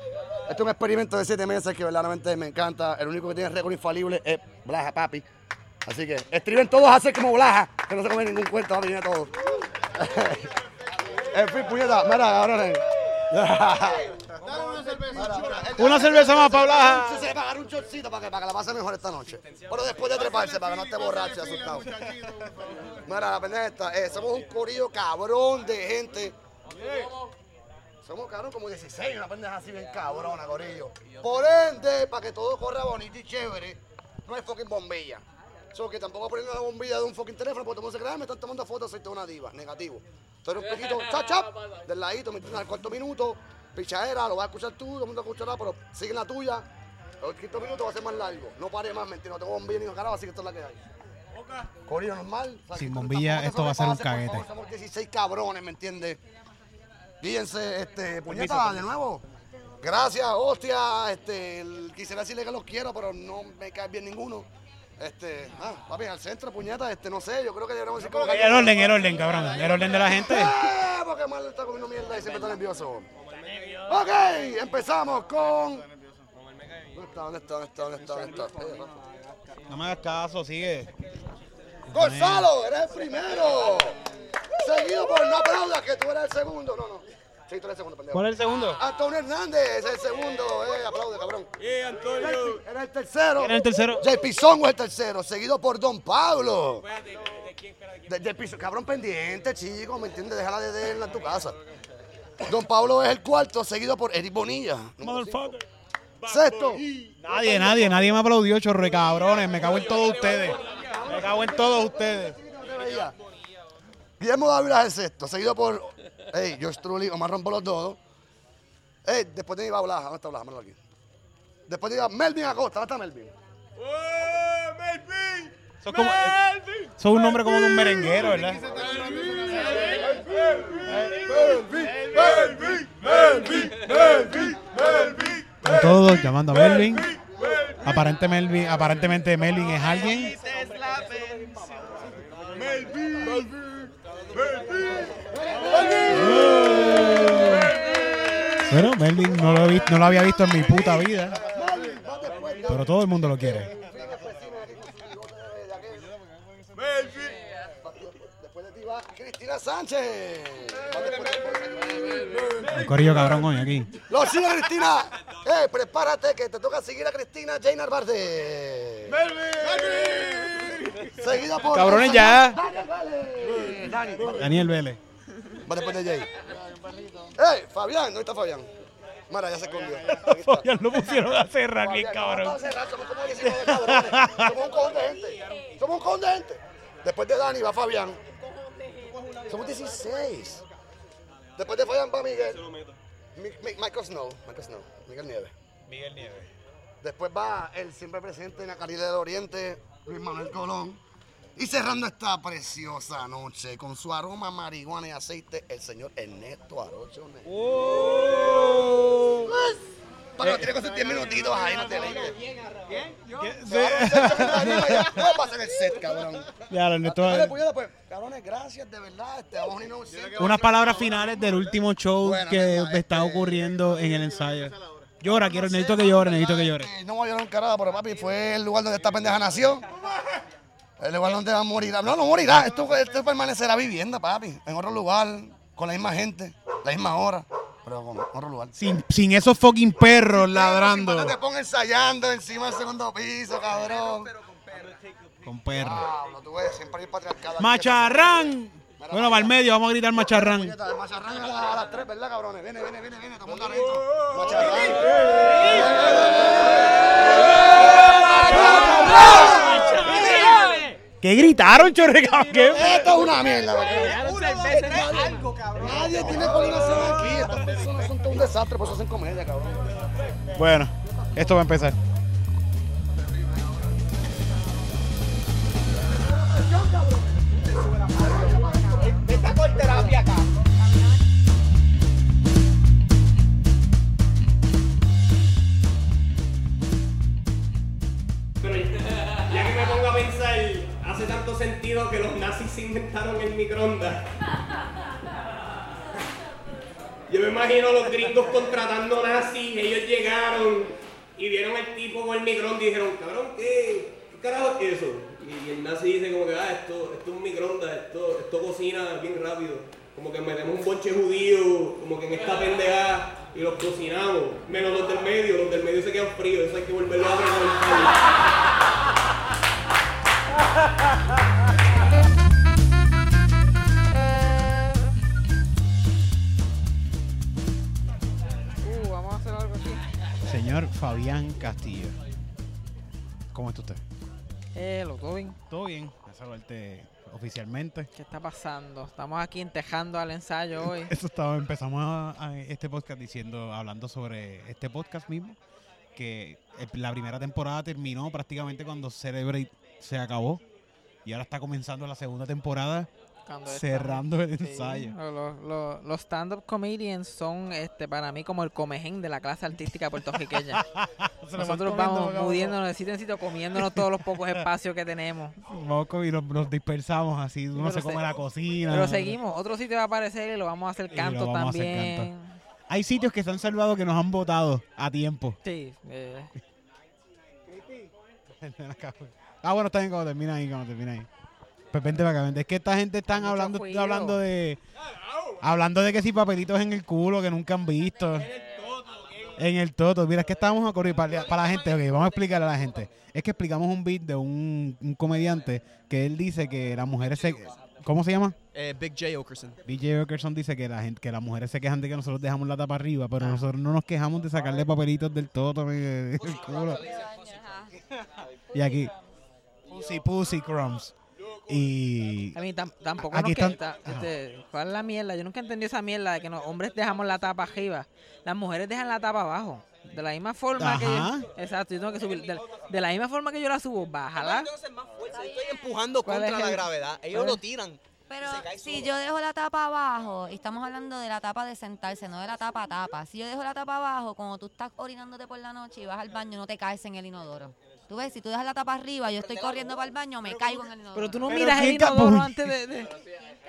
Este es un experimento de siete meses que verdaderamente me encanta. El único que tiene récord infalible es Blaja, papi. Así que escriben todos a hacer como Blaja, que no se come ningún cuento, papi, viene todos. *laughs* en fin, puñeta, mira, *laughs* cabrones. Una cerveza más para hablar. Sí, sí, pagar un shortcito para que, para que la pase mejor esta noche. Pero después de treparse, para que no esté borracho y asustado. Mira, la pendeja esta, eh, somos un corillo cabrón de gente. Somos cabrón como 16, una pendeja así bien cabrona, corillo. Por ende, para que todo corra bonito y chévere, no hay fucking bombilla. So que tampoco ponen la bombilla de un fucking teléfono porque todo se cree, "Ah, me están tomando fotos, soy toda una diva. Negativo. Tú eres un poquito chap chap, del ladito, me al cuarto minuto, pichadera, lo vas a escuchar tú, todo el mundo escuchará, pero sigue la tuya. El quinto minuto va a ser más largo. No pare más, mentira, no tengo bombilla ni un carajo, así que esto es la que hay. Corillo normal. o sea, Sin bombilla, esto va a ser un sobrepase, por caguete. favor, Somos 16 cabrones, ¿me entiendes? Fíjense, este, puñeta, de nuevo. Gracias, hostia. Este, el- quisiera decirle que los quiero, pero no me cae bien ninguno. Este, ah, papi, al centro, puñeta, este, no sé, yo creo que deberíamos decir como que- El orden, el orden, cabrón. El orden de la gente. ¡Eh! Porque mal está comiendo mierda y siempre está nervioso. Ok, empezamos con. ¿Dónde está? ¿Dónde está? ¿Dónde está? ¿Dónde está? ¿Dónde está? Eh, No me hagas caso, sigue. Gonzalo, eres el primero. Seguido por no aplaudas que tú eres el segundo. No, no. Sí, tú eres el segundo, pendejo. ¿Cuál es el segundo? Antonio Hernández es el segundo. Eh, aplaude, cabrón. ¡Eh, Antonio! Era el tercero. ¿Quién es el tercero? JP Songo es el tercero, seguido por Don Pablo. De, JP Songo, cabrón pendiente, chico, ¿me entiendes? Déjala de verla en tu casa. Don Pablo es el cuarto, seguido por Eric Bonilla. Motherfucker. Sexto. Nadie, nadie, nadie me aplaudió, chorro de cabrones. Me cago en todos ustedes. Me cago en todos ustedes. Guillermo Dávila es el sexto, seguido por hey, George Trulli, Omar Rompo los dos. Hey, después de iba Blaja, ¿dónde está Blaja? Míralo aquí. Después de iba Melvin Acosta, ¿dónde está Melvin? Eso es, como, eso es un nombre como de un merenguero, ¿verdad? Están todos llamando a Melvin. Aparente Melvin, aparentemente Melvin es alguien. Bueno, Melvin no lo, he visto, no lo había visto en mi puta vida, pero todo el mundo lo quiere. Sánchez. El corillo cabrón hoy aquí. Lo sigue Cristina. Eh, prepárate que te toca seguir a Cristina Jane Narvarte. Seguida por. Cabrones, ya. Daniel Vélez. Dani. Daniel Vélez. Va después de Jay. ¡Ey, Fabián! ¿Dónde está Fabián? Mira, ya se escondió. *laughs* Fabián lo pusieron a cerrar bien cabrón. no, cerrar, Somos como 19 cabrones. Somos un cojón de gente. Somos un cojón de gente. Después de Dani va Fabián. Somos 16. Después de Fabián va Miguel. Mi- Mi- Michael Snow. Michael Snow. Miguel Nieves. Miguel Nieves. Después va el siempre presente en la Caribe del Oriente, Luis Manuel Colón. Y cerrando esta preciosa noche con su aroma marihuana y aceite, el señor Ernesto Arocho. Para que tiene con sus 10 minutitos ahí, no te lees. ¿Cómo pasa en el set, cabrón? Ya, Ernesto, Dale, puñeta. Cabrones, gracias, de verdad. Este, vamos a unirnos siempre. Unas palabras finales del último show que está este- ocurriendo en el ensayo. Llora, quiero, necesito que llore, necesito que llore. Eh, No voy a llorar un carajo, pero papi, fue el lugar donde esta pendeja nació. El lugar donde va a morir. No, no morirá. Esto, esto permanecerá vivienda, papi. En otro lugar, con la misma gente, la misma hora, pero con otro lugar. Sin, sin esos fucking perros No ladrando. te pongas ensayando encima del segundo piso, cabrón. Con perros. Pablo, tú ves, siempre hay patriarcado. ¡Macharrán! Bueno, para el medio, vamos a gritar macharrán. El macharrán a, la- a las tres, ¿verdad, cabrones? Viene, viene, viene, viene, todo el mundo adentro. Macharrán. ¿Qué gritaron, chorreca? ¿Qué? Esto es una mierda, ¿verdad? Nadie tiene coordinación aquí. Desastre, por eso hacen comedia, cabrón. Bueno, esto va a empezar. Pero ya, ya que me pongo a pensar, hace tanto sentido que los nazis se inventaron el microondas. Yo me imagino los gringos contratando nazis, ellos llegaron y vieron al tipo con el microondas y dijeron, cabrón, ¿qué, qué carajo es eso? Y el nazi dice como que, ah, esto, esto es un microondas, esto, esto cocina bien rápido. Como que metemos un bonche judío, como que en esta pendeja y los cocinamos. Menos los del medio, los del medio se quedan fríos, eso hay que volverlo a recalentar. Fabián Castillo. ¿Cómo está usted? Eh, lo todo bien. ¿Todo bien? A saludarte oficialmente. ¿Qué está pasando? Estamos aquí entejando al ensayo hoy. *laughs* Eso estaba, empezamos a- a este podcast diciendo, hablando sobre este podcast mismo, que la primera temporada terminó prácticamente cuando Celebrate se acabó y ahora está comenzando la segunda temporada Cerrando el Sí, ensayo. Los, los- los stand-up comedians son este para mí como el comején de la clase artística puertorriqueña. *laughs* Se Nosotros vamos muriéndonos de sitio en sitio, comiéndonos todos los pocos espacios que tenemos. *laughs* Vamos co- y nos, nos dispersamos así, uno pero se se- come la cocina. Pero seguimos, otro sitio va a aparecer y lo vamos a hacer canto hacer también. Hay sitios que se han salvado que nos han votado a tiempo. Sí, eh, *laughs* ah, bueno, está bien cuando termina ahí, cuando termina ahí. Pues vente para acá, vente. Es que esta gente están hablando, ruido. hablando de. Hablando de que si papelitos en el culo que nunca han visto. En el toto. Mira, es que estábamos a correr para, para la gente. Ok, vamos a explicarle a la gente. Es que explicamos un beat de un, un comediante que él dice que las mujeres se. ¿Cómo se llama? Eh, Big J. Okerson. BJ Okerson dice que la gente, que las mujeres se quejan de que nosotros dejamos la tapa arriba, pero nosotros no nos quejamos de sacarle papelitos del toto en el culo. Y aquí, Pussy Pussy Crumbs. Y A mí tam- tampoco Aquí nos están- ta- este, ¿Cuál es la mierda? Yo nunca entendí esa mierda de que los hombres dejamos la tapa arriba. Las mujeres dejan la tapa abajo. De la misma forma que yo, Exacto, yo tengo que subir. De, de la misma forma que yo la subo, bájala. Entonces, más fuerza. Yo estoy empujando ¿Cuál contra es la gravedad. Ellos lo tiran. Pero si yo dejo la tapa abajo, y estamos hablando de la tapa de sentarse, no de la tapa a tapa. Si yo dejo la tapa abajo, cuando tú estás orinándote por la noche y vas al baño, no te caes en el inodoro. Tú ves, si tú dejas la tapa arriba, yo estoy corriendo para el baño, me caigo en el inodoro. Pero tú no miras el inodoro antes de. de-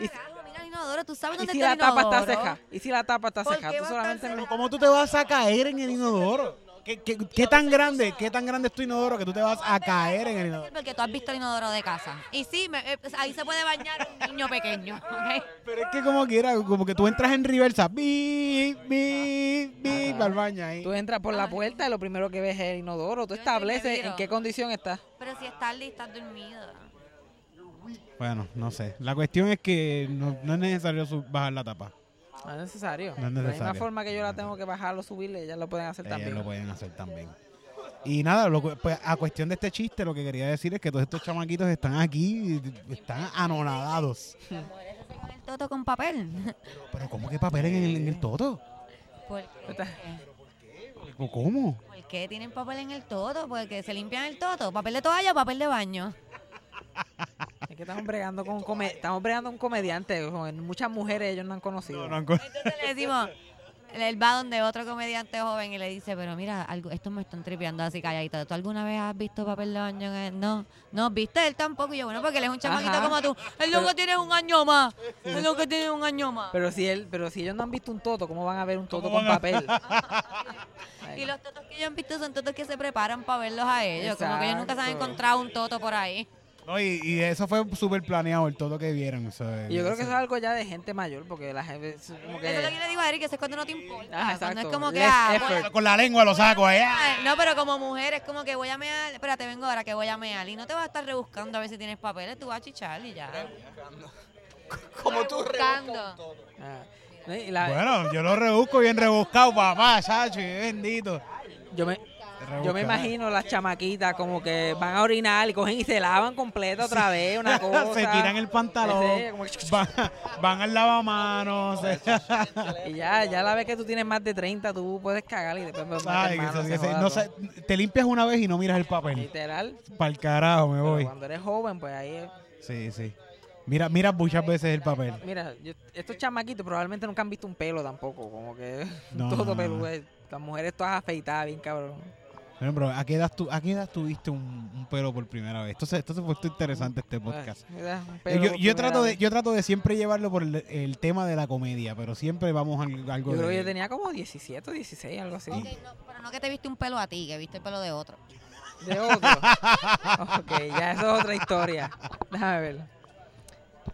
y, Carajo, mira el inodoro, tú sabes y dónde si está la el tapa está inodoro? seca. Y si la tapa está ¿Por seca. Tú solamente ¿cómo tú te vas a caer en el inodoro? ¿Qué, qué, qué tan grande, qué tan grande es tu inodoro que tú te vas a caer en el inodoro? Porque tú has visto el inodoro de casa. Y sí, me- eh, pues, ahí se puede bañar un niño pequeño. *laughs* ¿ok? Pero es que como quiera, como que tú entras en reversa, ¡bi! bip, bip, Ajá. al baño ahí. Tú entras por la puerta y lo primero que ves es el inodoro. Tú Yo estableces en qué condición está. Pero si estás lista, estás dormida. Bueno, no sé. La cuestión es que no, no es necesario bajar la tapa. No es necesario. No es De la misma necesario. forma que yo la tengo que bajar o subirle, ellas lo pueden hacer Ellas también. lo pueden hacer también. Y nada, lo que- pues, a cuestión de este chiste, lo que quería decir es que todos estos chamaquitos están aquí, están anonadados. Las mujeres el toto con papel. Pero ¿cómo que papel en el, en el toto? ¿Por qué? ¿Cómo? ¿Por qué tienen papel en el toto? Porque se limpian el toto. ¿Papel de toalla o papel de baño? *laughs* Que estamos bregando con un come- estamos bregando un comediante. con Muchas mujeres ellos no han conocido. No, no han co- Entonces le decimos, él va donde otro comediante joven y le dice, pero mira, algo, estos me están tripeando así calladito. ¿Tú alguna vez has visto papel de baño? en el-?" No, no, viste él tampoco. Y yo, bueno, porque él es un chamaquito Ajá. como tú. Él lo que tiene es un año más. Él lo que tiene es un año más. Pero si él, pero si ellos no han visto un toto, ¿cómo van a ver un toto ¿Cómo con papel? *laughs* Y los totos que ellos han visto son totos que se preparan para verlos a ellos. Como que ellos nunca se han encontrado un toto por ahí. No, y, y eso fue súper planeado, el todo que vieron. o sea, Y yo creo que eso es algo ya de gente mayor, porque la gente es como que... Eso es lo que le digo a Eric, que eso es cuando no te importa. Ah, cuando es como que, ah, voy- Con la lengua lo saco allá. No, pero como mujer es como que voy a mear, espérate, vengo ahora que voy a mear y no te vas a estar rebuscando a ver si tienes papeles, tú vas a chichar y ya. *laughs* Como tú Buscando. Ah, y la- Bueno, yo lo rebusco bien rebuscado, papá, chacho, y bendito. yo me, yo me imagino las chamaquitas como que van a orinar y cogen y se lavan completa otra vez, una *laughs* cosa. se tiran el pantalón, Ese, como que- van, van al lavamanos. *laughs* Y ya, ya la vez que tú tienes más de 30, tú puedes cagar y después Ay, mano, se- no te limpias una vez y no miras el papel. Literal. Para el carajo me Pero voy. cuando eres joven, pues ahí es- Sí, sí. Mira, mira muchas veces el papel. Mira, yo- estos chamaquitos probablemente nunca han visto un pelo tampoco, como que No, *laughs* todo no, no. peludo. Las mujeres todas afeitadas, bien cabrón. Bueno, bro, ¿a qué edad, tú, a qué edad tuviste un, un pelo por primera vez? Entonces, entonces fue interesante este podcast. Eh, Yo, por trato de, vez. yo trato de siempre llevarlo por el, el tema de la comedia, pero siempre vamos a algo Yo creo de- que yo tenía como 17 o 16, algo así. Ok, no, pero no que te viste un pelo a ti, que viste el pelo de otro. De otro. *laughs* ok, ya eso es otra historia. Déjame ver.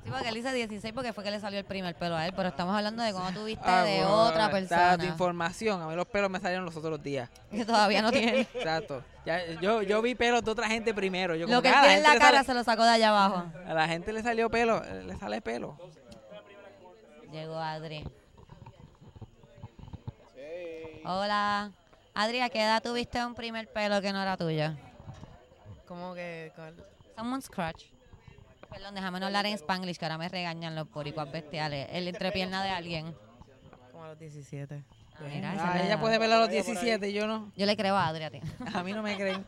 Sí, porque él dice 16 porque fue que le salió el primer pelo a él, pero estamos hablando de cuando tú viste Ah, de bueno, otra persona información. A mí los pelos me salieron los otros días. que todavía no tiene. Exacto. Ya, yo, yo vi pelos de otra gente primero. Yo Lo que ah, tiene en la gente le cara sale- se lo sacó de allá abajo. A la gente le salió pelo, le sale pelo. Llegó Adri. Hola. Adri, ¿a qué edad tuviste un primer pelo que no era tuyo? Como que? Someone scratch. Perdón, déjame no hablar en Spanglish, que ahora me regañan los boricuas bestiales. El entrepierna de alguien. como a los 17. Ah, mira, Ah, ella la- puede verlo a los 17 y yo no. Yo le creo a Adri a mí no me creen.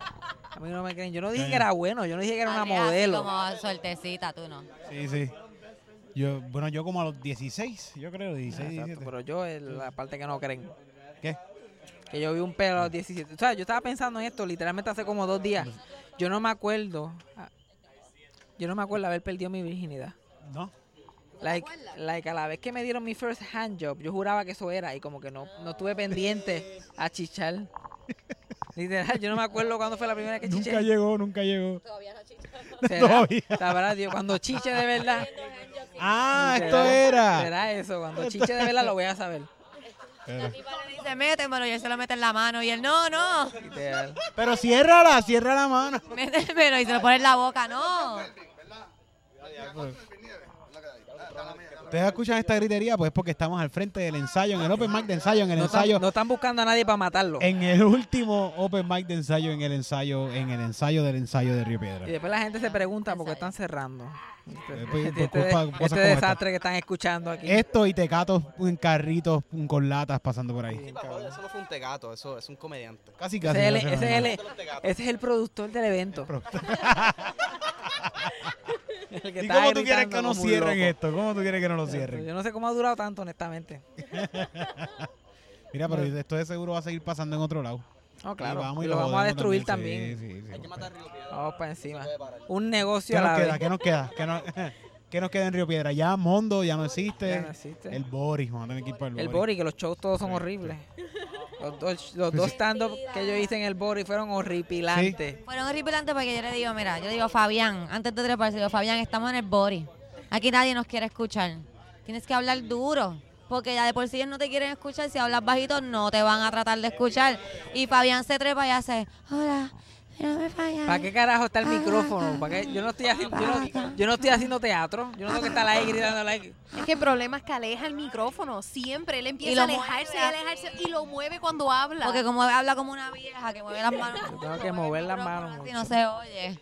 A mí no me creen. Yo no dije que era bueno, yo no dije que era una modelo. como suertecita, tú no. Sí, sí. Yo, bueno, yo como a los 16, yo creo, 16, Exacto, 17. pero yo es la parte que no creen. ¿Qué? Que yo vi un pelo a los 17. O sea, yo estaba pensando en esto literalmente hace como dos días. Yo no me acuerdo. Yo no me acuerdo haber perdido mi virginidad. ¿No? Like, like, a la vez que me dieron mi first hand job, yo juraba que eso era y como que no, no estuve pendiente a chichar. *laughs* Literal, yo no me acuerdo cuándo fue la primera vez que chiché. Nunca llegó, nunca llegó. ¿Será? Todavía. Sabrá Dios, cuando chiche de verdad. Ah, esto ¿será- era. Será eso, cuando chiche de verdad lo voy a saber. Pero, Le dice, métemelo y él se lo mete en la mano. Y él, no, no, Literal. pero ciérrala, cierra la mano. métemelo y se lo pone en la boca, no. Ustedes escuchan esta gritería, pues porque estamos al frente del ensayo, en el Open Mic de ensayo, en el No están, ensayo, no están buscando a nadie para matarlo. en el último Open Mic de ensayo, en el ensayo, en el ensayo del ensayo de Río Piedra. Y después la gente se pregunta por qué están cerrando. Este, Eh, pues, este- por culpa de este cosas como desastre que están escuchando aquí. Esto y tecatos en carritos con latas pasando por ahí. Eso no fue un tegato, eso es un comediante. Casi, casi. Ese es, ese el- ese es el productor del evento. *laughs* ¿Y cómo tú quieres que no cierren esto? ¿Cómo tú quieres que no lo cierren? Yo no sé cómo ha durado tanto, honestamente. *laughs* Mira, pero esto de seguro va a seguir pasando en otro lado. No, Y claro. vamos y y lo lo vamos a destruir también. también. Sí, sí, sí. Hay que matar Río Piedra. Vamos para encima. Un ¿Qué negocio a nos la queda? vez. ¿Qué nos queda? ¿Qué, no- *laughs* qué nos queda en Río Piedra? Ya Mondo ya no existe. Ya no existe. El Boris, vamos a tener que ir para el, El Boris. Bori, que los shows todos son horribles. *laughs* Los dos, los dos stand-up que yo hice en el Bori fueron horripilantes. Fueron horripilantes porque yo le digo, mira, yo le digo, Fabián, antes de treparse, digo, Fabián, estamos en el body. Aquí nadie nos quiere escuchar. Tienes que hablar duro. Porque ya de por sí ellos no te quieren escuchar. Si hablas bajito, no te van a tratar de escuchar. Y Fabián se trepa y hace, hola, Fabián. ¿Para qué carajo está el Ah, micrófono? ¿Para qué? Yo no estoy haciendo, yo no, yo no estoy haciendo teatro. Yo no tengo que estar ahí gritando like. Es que el problema es que aleja el micrófono. Siempre. Él Y empieza lo a alejarse y mueve. alejarse y lo mueve cuando habla. Porque como habla como una vieja que mueve las manos. Tengo que mover las manos. Si no se oye.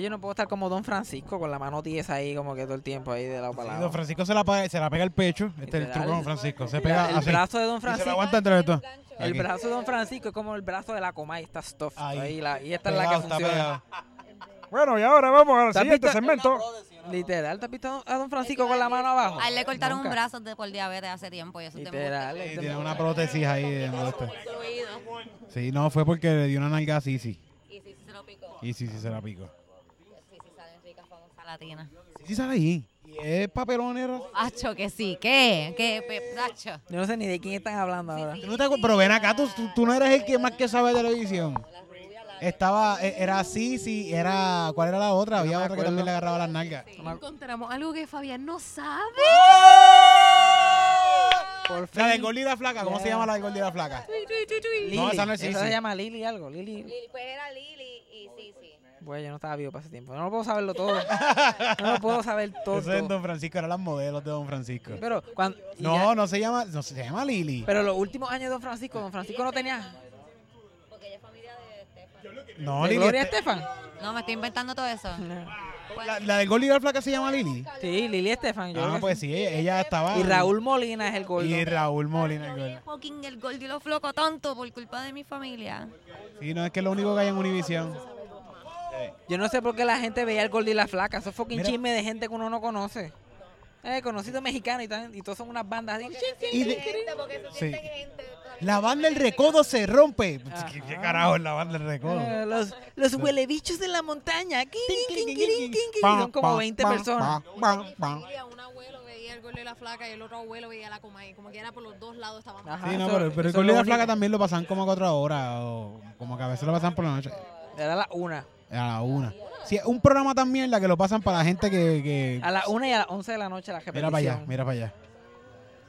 Yo no puedo estar como Don Francisco con la mano tiesa ahí como que todo el tiempo ahí de lado para Sí, lado. Don Francisco se la, se la pega el pecho. Este es el truco de Don Francisco. Se pega el así. brazo de Don Y se la Francisco. aguanta entre los dos. El Aquí. brazo de Don Francisco es como el brazo de la Comay, está stuff. Ahí. Ahí, la- y esta es la que funciona. *laughs* Bueno, y ahora vamos al ¿Te siguiente visto- segmento. Literal, ¿te has visto a Don Francisco con la mano abajo? A él le cortaron Nunca. un brazo de por diabetes hace tiempo y eso Literal. Sí, este- tiene una prótesis ahí de. Sí, no, fue porque le dio una nalga así, sí. Y sí, sí se lo picó. Y sí, sí se la picó. Sí, sí sale ahí. Y es papelonera. Hacho, que sí. ¿Qué? ¿Qué? Hacho. Yo no sé ni de quién están hablando ahora. ¿Tú no te Pero ven acá, tú, tú, tú no eres el que más que sabe de televisión. Estaba, e- era así, sí, era, ¿cuál era la otra? Había otra que también le agarraba las nalgas. Encontramos algo que Fabián no sabe. Por La de fin. Gordy y la Flaca, ¿cómo se llama la de Gordy y la Flaca? Lili. No, esa no es Esa Sisi. se llama Lili algo. Lili. Pues era Lili y sí, sí. Pues yo no estaba vivo para ese tiempo. No lo puedo saberlo todo. No lo puedo saber *laughs* todo. Eso es Don Francisco, eran las modelos de Don Francisco. Pero cuando No, ya- no se llama, no se llama Lili. pero los últimos años de Don Francisco, Don Francisco no tenía Porque ella es familia de Estefan. No, de Lili. Gloria este- Estefan. No, me estoy inventando todo eso. la, la de Gordy y la Flaca se llama Lili. Sí, Lili Estefan. Yo Ah, pues sí, ella, ella estaba. Y Raúl Molina es el gordo. Y Raúl Molina. el gordo. Fucking el gordo y lo floco tanto por culpa de mi familia. Sí, no es que es lo único que hay en Univision. Yo no sé por qué la gente veía el gordo y la flaca. Eso es fucking Mira. chisme de gente que uno no conoce. Eh, conocido mexicano y, tan- y todos son unas bandas así. Y de- sí. La banda del recodo se rompe. ¿Qué, qué carajo es la banda del recodo? Eh, los los huelebichos de la montaña. Quin, quin, quin, quin, quin, quin. Son como 20 personas. Un abuelo veía el gordo y la flaca y el otro abuelo veía la comay. Como que era por los dos lados estaban. Ajá, Sí, no, eso- pero, pero el eso es y lo la Flaca también lo pasan como a cuatro horas. O como que a veces lo pasan por la noche. Era la una. A la una. Sí, un programa tan mierda que lo pasan para la gente que. que A las una y a las 11 de la noche la repetición. mira para allá, mira para allá.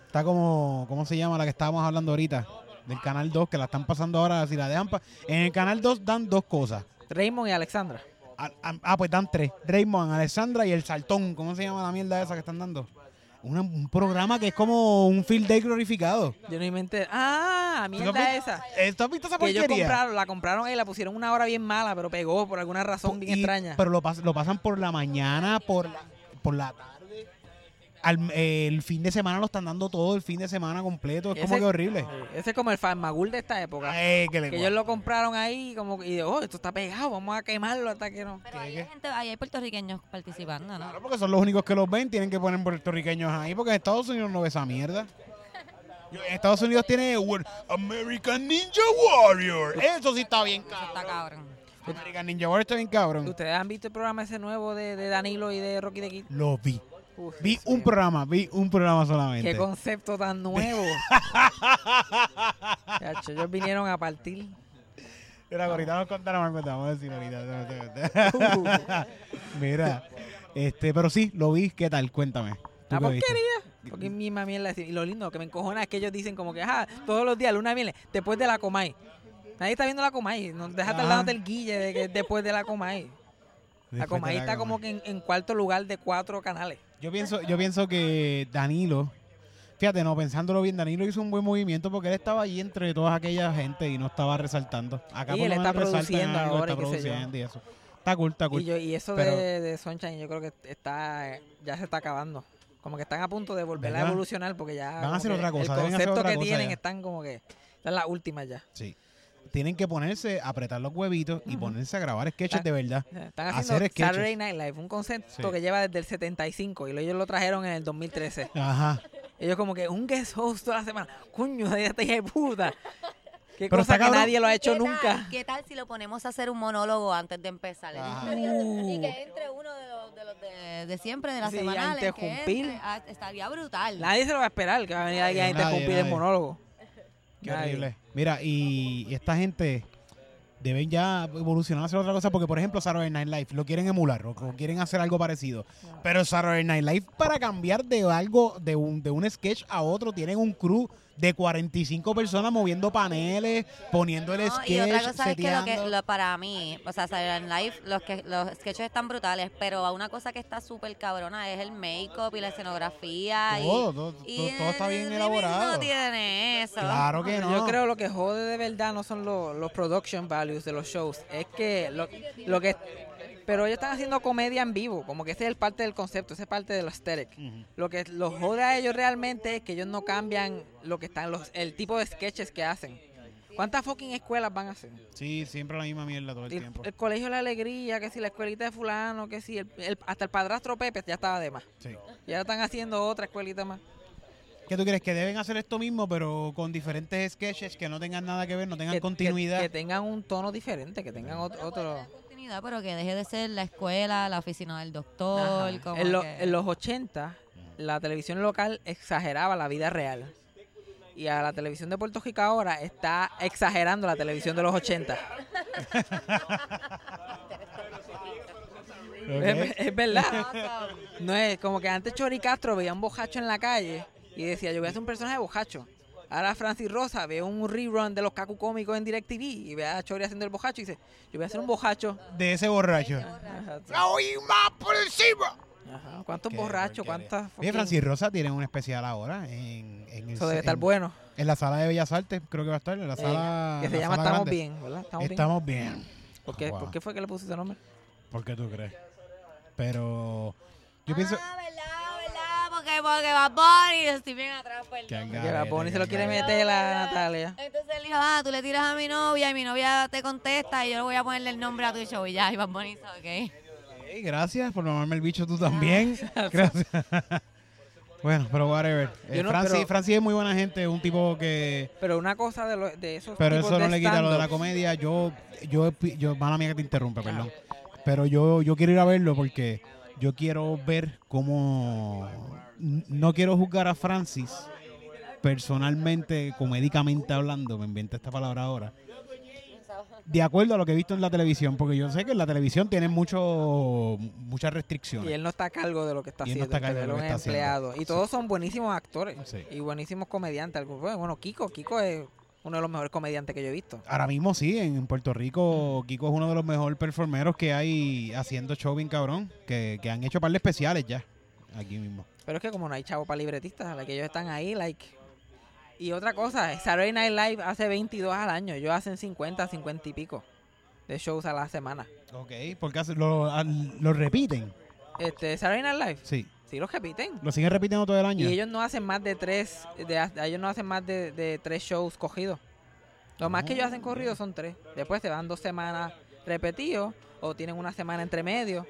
Está como. ¿Cómo se llama la que estábamos hablando ahorita? Del canal 2, que la están pasando ahora. Si la dejan. pa- en el canal 2 dan dos cosas. Raymond y Alexandra. Ah, pues dan tres. Raymond, Alessandra y el Saltón. ¿Cómo se llama la mierda esa que están dando? Una- un programa que es como un field day glorificado. Yo no inventé. Ah, ¿Tú has mierda esa. eh, ¿Tú has visto esa Que ellos porquería? compraron, la compraron y la pusieron una hora bien mala, pero pegó por alguna razón bien extraña. Pero lo, pas- lo pasan por la mañana, por la, por la. Al- eh, el fin de semana lo están dando todo el fin de semana completo. Es como que horrible. Ese es como el Farmagul de esta época. Ay, que le que ellos lo compraron ahí como que, y de, oh, esto está pegado, vamos a quemarlo hasta que no. Pero ahí hay gente, ahí hay puertorriqueños participando, ¿no? Claro, porque son los únicos que los ven. Tienen que poner puertorriqueños ahí. Porque en Estados Unidos no ve esa mierda. Estados Unidos tiene American Ninja Warrior. Eso sí está bien Eso está cabrón. cabrón. American Ninja Warrior está bien cabrón. ¿Ustedes han visto el programa ese nuevo de, de Danilo y de Rocky de Kid? Lo vi. Uf, Vi un mío. programa, vi un programa solamente. Qué concepto tan nuevo. *laughs* Chacho, ellos vinieron a partir. Mira, ahorita nos contaron algo, vamos a decir ahorita. *laughs* Mira, este, pero sí, lo vi, ¿qué tal? Cuéntame. ¿Tú La porquería. Porque misma mierda. Y lo lindo que me encojona es que ellos dicen como que, ajá, todos los días, luna miel, después de la Comay. Nadie está viendo la Comay. No, deja estar Ajá. dándote el guille de que es después de la Comay. La la está como que en, en cuarto lugar de cuatro canales. Yo pienso, yo pienso que Danilo, fíjate, no, pensándolo bien, Danilo hizo un buen movimiento porque él estaba allí entre toda aquella gente y no estaba resaltando. Acá Y por él está produciendo algo, ahora y está qué sé yo. produciendo y eso. Está cool, está cool. Y, yo, y eso Pero- de, de Sunshine yo creo que está ya se está acabando. Como que están a punto de volver a evolucionar porque ya... Van a hacer otra cosa, El hacer concepto otra que cosa tienen ya. están como que... Están las últimas ya. Sí. Tienen que ponerse, apretar los huevitos y ponerse a grabar sketches Ah. de verdad. Están Hacer haciendo sketches. Saturday Night Live, un concepto Sí. que lleva desde el 75 y lo- ellos lo trajeron en el 2013. Ajá. Ellos como que un guest host toda la semana. Coño, de esta *laughs* hija de puta. Qué Pero cosa que cabrón. nadie lo ha hecho ¿Qué tal- nunca. ¿Qué tal si lo ponemos a hacer un monólogo antes de empezar? Ajá. Y que entre uno de los de, los de, de siempre, de las Sí, a semanales. que interrumpir. entre, ah, estaría brutal. Nadie se lo va a esperar que va a venir alguien a interrumpir el monólogo. Qué horrible. Mira, y, y esta gente, deben ya evolucionar a hacer otra cosa porque por ejemplo Saturday Night Live lo quieren emular o quieren hacer algo parecido. Pero Saturday Night Live para cambiar de algo de un de un sketch a otro tienen un crew de 45 personas moviendo paneles poniendo el No, sketch y otra cosa es que, lo que seteando. lo- para mí, o sea, Night Live, los, que, los sketches están brutales, pero una cosa que está súper cabrona es el make-up y la escenografía. y- todo, todo, y, todo- todo está bien elaborado No tiene eso. claro que no Yo creo lo que jode de verdad no son los, los production values de los shows, es que lo, lo que... Pero ellos están haciendo comedia en vivo, como que ese es el parte del concepto, ese es parte del aesthetic. Ujú. Lo que los jode a ellos realmente es que ellos no cambian lo que están los el tipo de sketches que hacen. ¿Cuántas fucking escuelas van a hacer? sí siempre la misma mierda todo el El, tiempo el colegio de la alegría, que si la escuelita de fulano, que si el, el- hasta el padrastro Pepe ya estaba de más. Sí. Y ahora están haciendo otra escuelita más. ¿Qué tú crees? Que deben hacer esto mismo, pero con diferentes sketches que no tengan nada que ver, no tengan Que- que- continuidad. Que, tengan un tono diferente, que tengan ot- otro... Pero que deje de ser la escuela, la oficina del doctor. Como En, lo- que- en los 80, la televisión local exageraba la vida real. Y a la televisión de Puerto Rico ahora está exagerando la televisión de los 80. Es, es verdad. *laughs* No es como que antes Chori Castro veía un bojacho en la calle y decía, yo voy a hacer un personaje bojacho. Ahora Francis Rosa ve un rerun de los cacu cómicos en DirecTV y ve a Chori haciendo el bojacho y dice, yo voy a hacer un bojacho. De ese borracho. Ajá. más por encima! Ajá. ¿Cuántos Qué borrachos? porquería. ¿Cuántas Oye, fucking- Francis Rosa tiene un especial ahora en, en, el Eso debe estar en- bueno. en la sala de Bellas Artes, creo que va a estar, en la Eh, sala que se la llama sala Estamos grande. Bien, ¿verdad? Estamos, Estamos bien. Bien. ¿Por qué, Wow. ¿Por qué fue que le puse ese nombre? ¿Por qué tú crees? Pero yo pienso... Ah, verdad, porque, porque va Bunny, estoy bien atrás, perdón. Que Bad Bunny se lo quiere meter a Natalia. Entonces él dijo, ah, tú le tiras a mi novia y mi novia te contesta y yo le voy a ponerle el nombre a tu show y ya, y Bad Bunny ok. Gracias por mamarme el bicho tú también. *laughs* Gracias. bueno, pero whatever. Eh, Yo no, Francis, pero- Francis es muy buena gente, un tipo que... Pero una cosa de, lo- de esos Pero tipos eso no de le quita lo de la comedia. Yo, yo, yo, mala mía que te interrumpa, perdón. Pero yo, yo quiero ir a verlo porque yo quiero ver cómo. No quiero juzgar a Francis personalmente, comédicamente hablando, me inventé esta palabra ahora. De acuerdo a lo que he visto en la televisión, porque yo sé que en la televisión tienen mucho, muchas restricciones. Y él no está a cargo de lo que está Y él no haciendo. está a cargo de lo que está haciendo. empleado. Y todos son buenísimos actores. Sí. Y buenísimos comediantes. Bueno, Kiko. Kiko es uno de los mejores comediantes que yo he visto. Ahora mismo sí, en Puerto Rico, Kiko es uno de los mejores performeros que hay haciendo show bien cabrón, que, que han hecho par de especiales ya, aquí mismo. Pero es que como no hay chavo para libretistas, like, ellos están ahí, like... Y otra cosa, Saturday Night Live hace 22 al año. Ellos hacen 50, 50 y pico de shows a la semana. Ok, porque hace- lo, repiten, Este, Saturday Night Live, sí. sí los repiten. Lo siguen repitiendo todo el año. Y ellos no hacen más de tres, de, ellos no hacen más de, de tres shows cogidos. Lo más que ellos hacen corridos son tres. Después se van dos semanas repetidos o tienen una semana entre medio.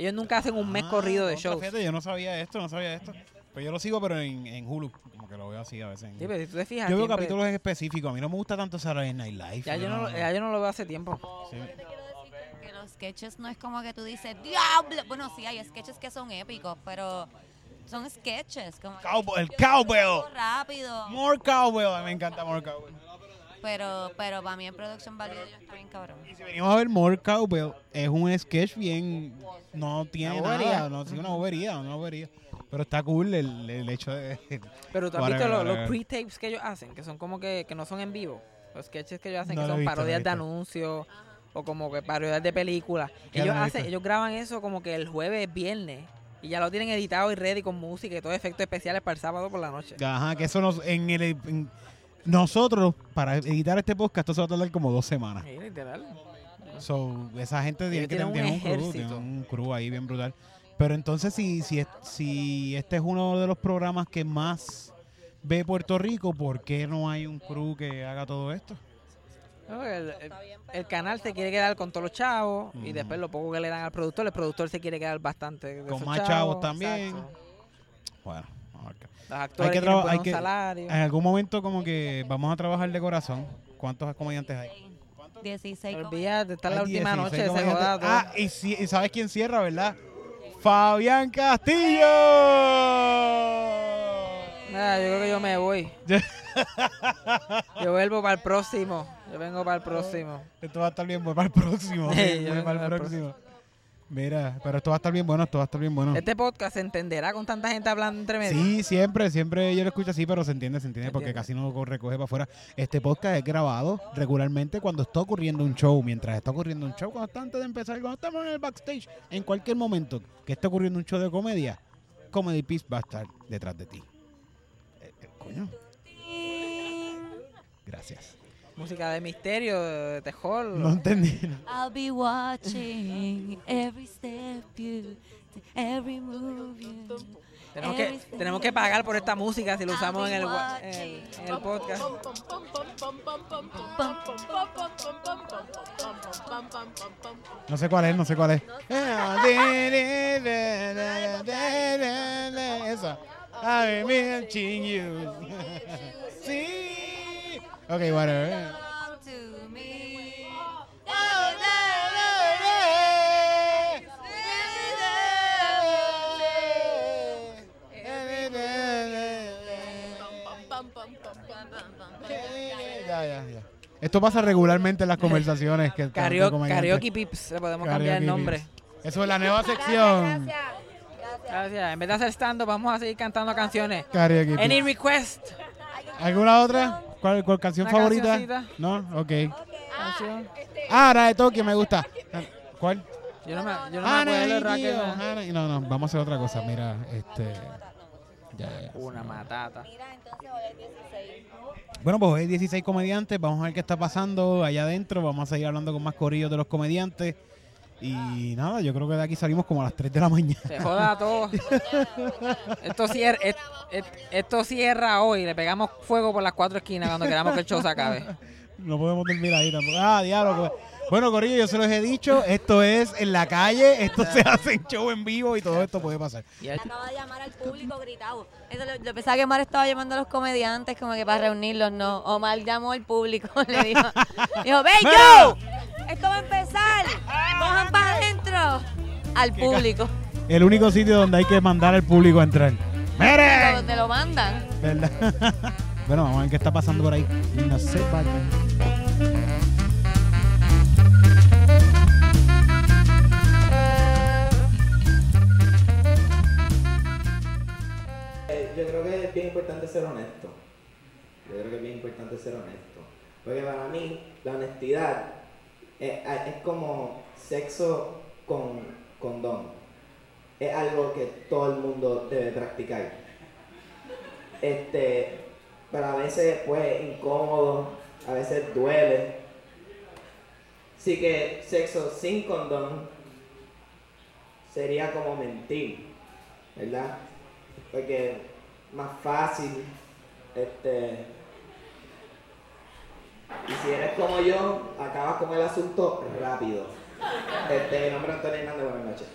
Ellos nunca hacen un mes Ah, corrido de shows. fíjate, yo no sabía esto, no sabía esto. Pues yo lo sigo, pero en, en Hulu, como que lo veo así a veces. en Sí, pero si tú te fijas, yo veo siempre- capítulos específicos, a mí no me gusta tanto Saturday Night Live. ya, yo no, lo- ya yo no lo veo hace tiempo. Sí. Que los sketches no es como que tú dices, diablo. Bueno, sí, hay sketches que son épicos, pero son sketches. Como que Cowboy- el cowbell. rápido. More Cowbell, me encanta More Cowbell. Pero, pero para mí el production value de ellos está bien cabrón. Si venimos a ver More Cowbell, es un sketch bien. No tiene Una bobería. nada, no sí, una bobería, una bobería. Pero está cool el, el hecho de. *laughs* Pero tú has visto los, pre-tapes que ellos hacen, que son como que, que no son en vivo. Los sketches que ellos hacen, No que son visto, parodias de anuncios o como que parodias de películas. Ellos hacen, ellos graban eso como que el jueves, viernes. Y ya lo tienen editado y ready con música y todo efectos especiales para el sábado por la noche. Ajá, que eso nos. En el, en- nosotros, para editar este podcast, esto se va a tardar como dos semanas. Sí, literal. So, esa gente tiene que tener un un, crew, tiene un crew ahí bien brutal. Pero entonces, si, si, si este es uno de los programas que más ve Puerto Rico, ¿por qué no hay un crew que haga todo esto? No, el, el- el canal se quiere quedar con todos los chavos y después lo poco que le dan al productor, el productor se quiere quedar bastante. de Con esos más chavos también. exacto. Bueno, Los actores que tienen hay que- salarios. en algún momento como que vamos a trabajar de corazón. ¿Cuántos comediantes hay? 16 Olvídate, esta es la Hay última 16 noche, se joda todo. Ah, y, si- y ¿sabes quién cierra, verdad? Fabián Castillo. Ah, yo creo que yo me voy. *laughs* Yo vuelvo para el próximo. Yo vengo para el próximo. Esto va a estar bien para el próximo. *laughs* Sí, yo vengo para el para el próximo. Mira, pero esto va a estar bien bueno, esto va a estar bien bueno. Este podcast se entenderá con tanta gente hablando entre medio. Sí, siempre, siempre yo lo escucho así, pero se entiende, se entiende, Se porque entiende. casi no co- recoge para afuera. Este podcast es grabado regularmente cuando está ocurriendo un show, mientras está ocurriendo un show, cuando está antes de empezar, cuando estamos en el backstage, en cualquier momento que esté ocurriendo un show de comedia, Comedy Piece va a estar detrás de ti. Eh, eh, coño, gracias. Música de misterio, de terror. No entendí. I'll be watching every step you, every move you. Tenemos que, tenemos que pagar por esta música si lo usamos en el, wa- en el, en el podcast. No sé cuál es, no sé cuál es. Esa. I'm watching you. Ok, whatever. To me. Ya, ya, ya. Esto pasa regularmente en las conversaciones. Que Karaoke, que karaoke Pips, le podemos cambiar el Karaoke nombre. Pips. Eso es la nueva sección. Gracias. En vez de hacer stand vamos a seguir cantando canciones. Karaoke Any Pips. request? ¿Alguna otra? ¿Cuál, cuál canción Una favorita? cancioncita. ¿No? Ok. Canción. Ah, la de Tokio me gusta. ¿Cuál? Yo no me, yo no me Ana acuerdo y de Raquel. No, no, vamos a hacer otra cosa. Mira, este. Ya, ya. Una matata. Bueno, pues hoy hay 16 comediantes. Vamos a ver qué está pasando allá adentro. Vamos a seguir hablando con más corillos de los comediantes. Y nada, yo creo que de aquí salimos como a las 3 de la mañana. Se joda todo. esto, cierra, et- et- esto cierra hoy. Le pegamos fuego por las cuatro esquinas cuando queramos que el show se acabe. No podemos dormir ahí tampoco. Ah, diablo. pues. Bueno, Corillo, yo se los he dicho. Esto es en la calle. Esto se hace en show en vivo y todo esto puede pasar. Acaba de llamar al público gritado. Eso, lo- yo pensaba que Omar estaba llamando a los comediantes como que para reunirlos, no. Omar llamó al público, *laughs* le dijo, dijo, ¡Ven yo! ¡Esto va a empezar! ¡Cojan para adentro! Al público. El único sitio donde hay que mandar al público a entrar. ¡Miren! Donde lo mandan. ¿Verdad? *laughs* bueno, vamos a ver qué está pasando por ahí. No sé, vayan. Eh, Yo creo que es bien importante ser honesto. Yo creo que es bien importante ser honesto. Porque para mí, la honestidad es, es como sexo con condón. Es algo que todo el mundo debe practicar. Este, pero a veces pues incómodo, a veces duele. Así que sexo sin condón sería como mentir, ¿verdad? porque más fácil, este, y si eres como yo, acabas con el asunto rápido. Este, mi nombre es Antonio Hernández, buenas noches.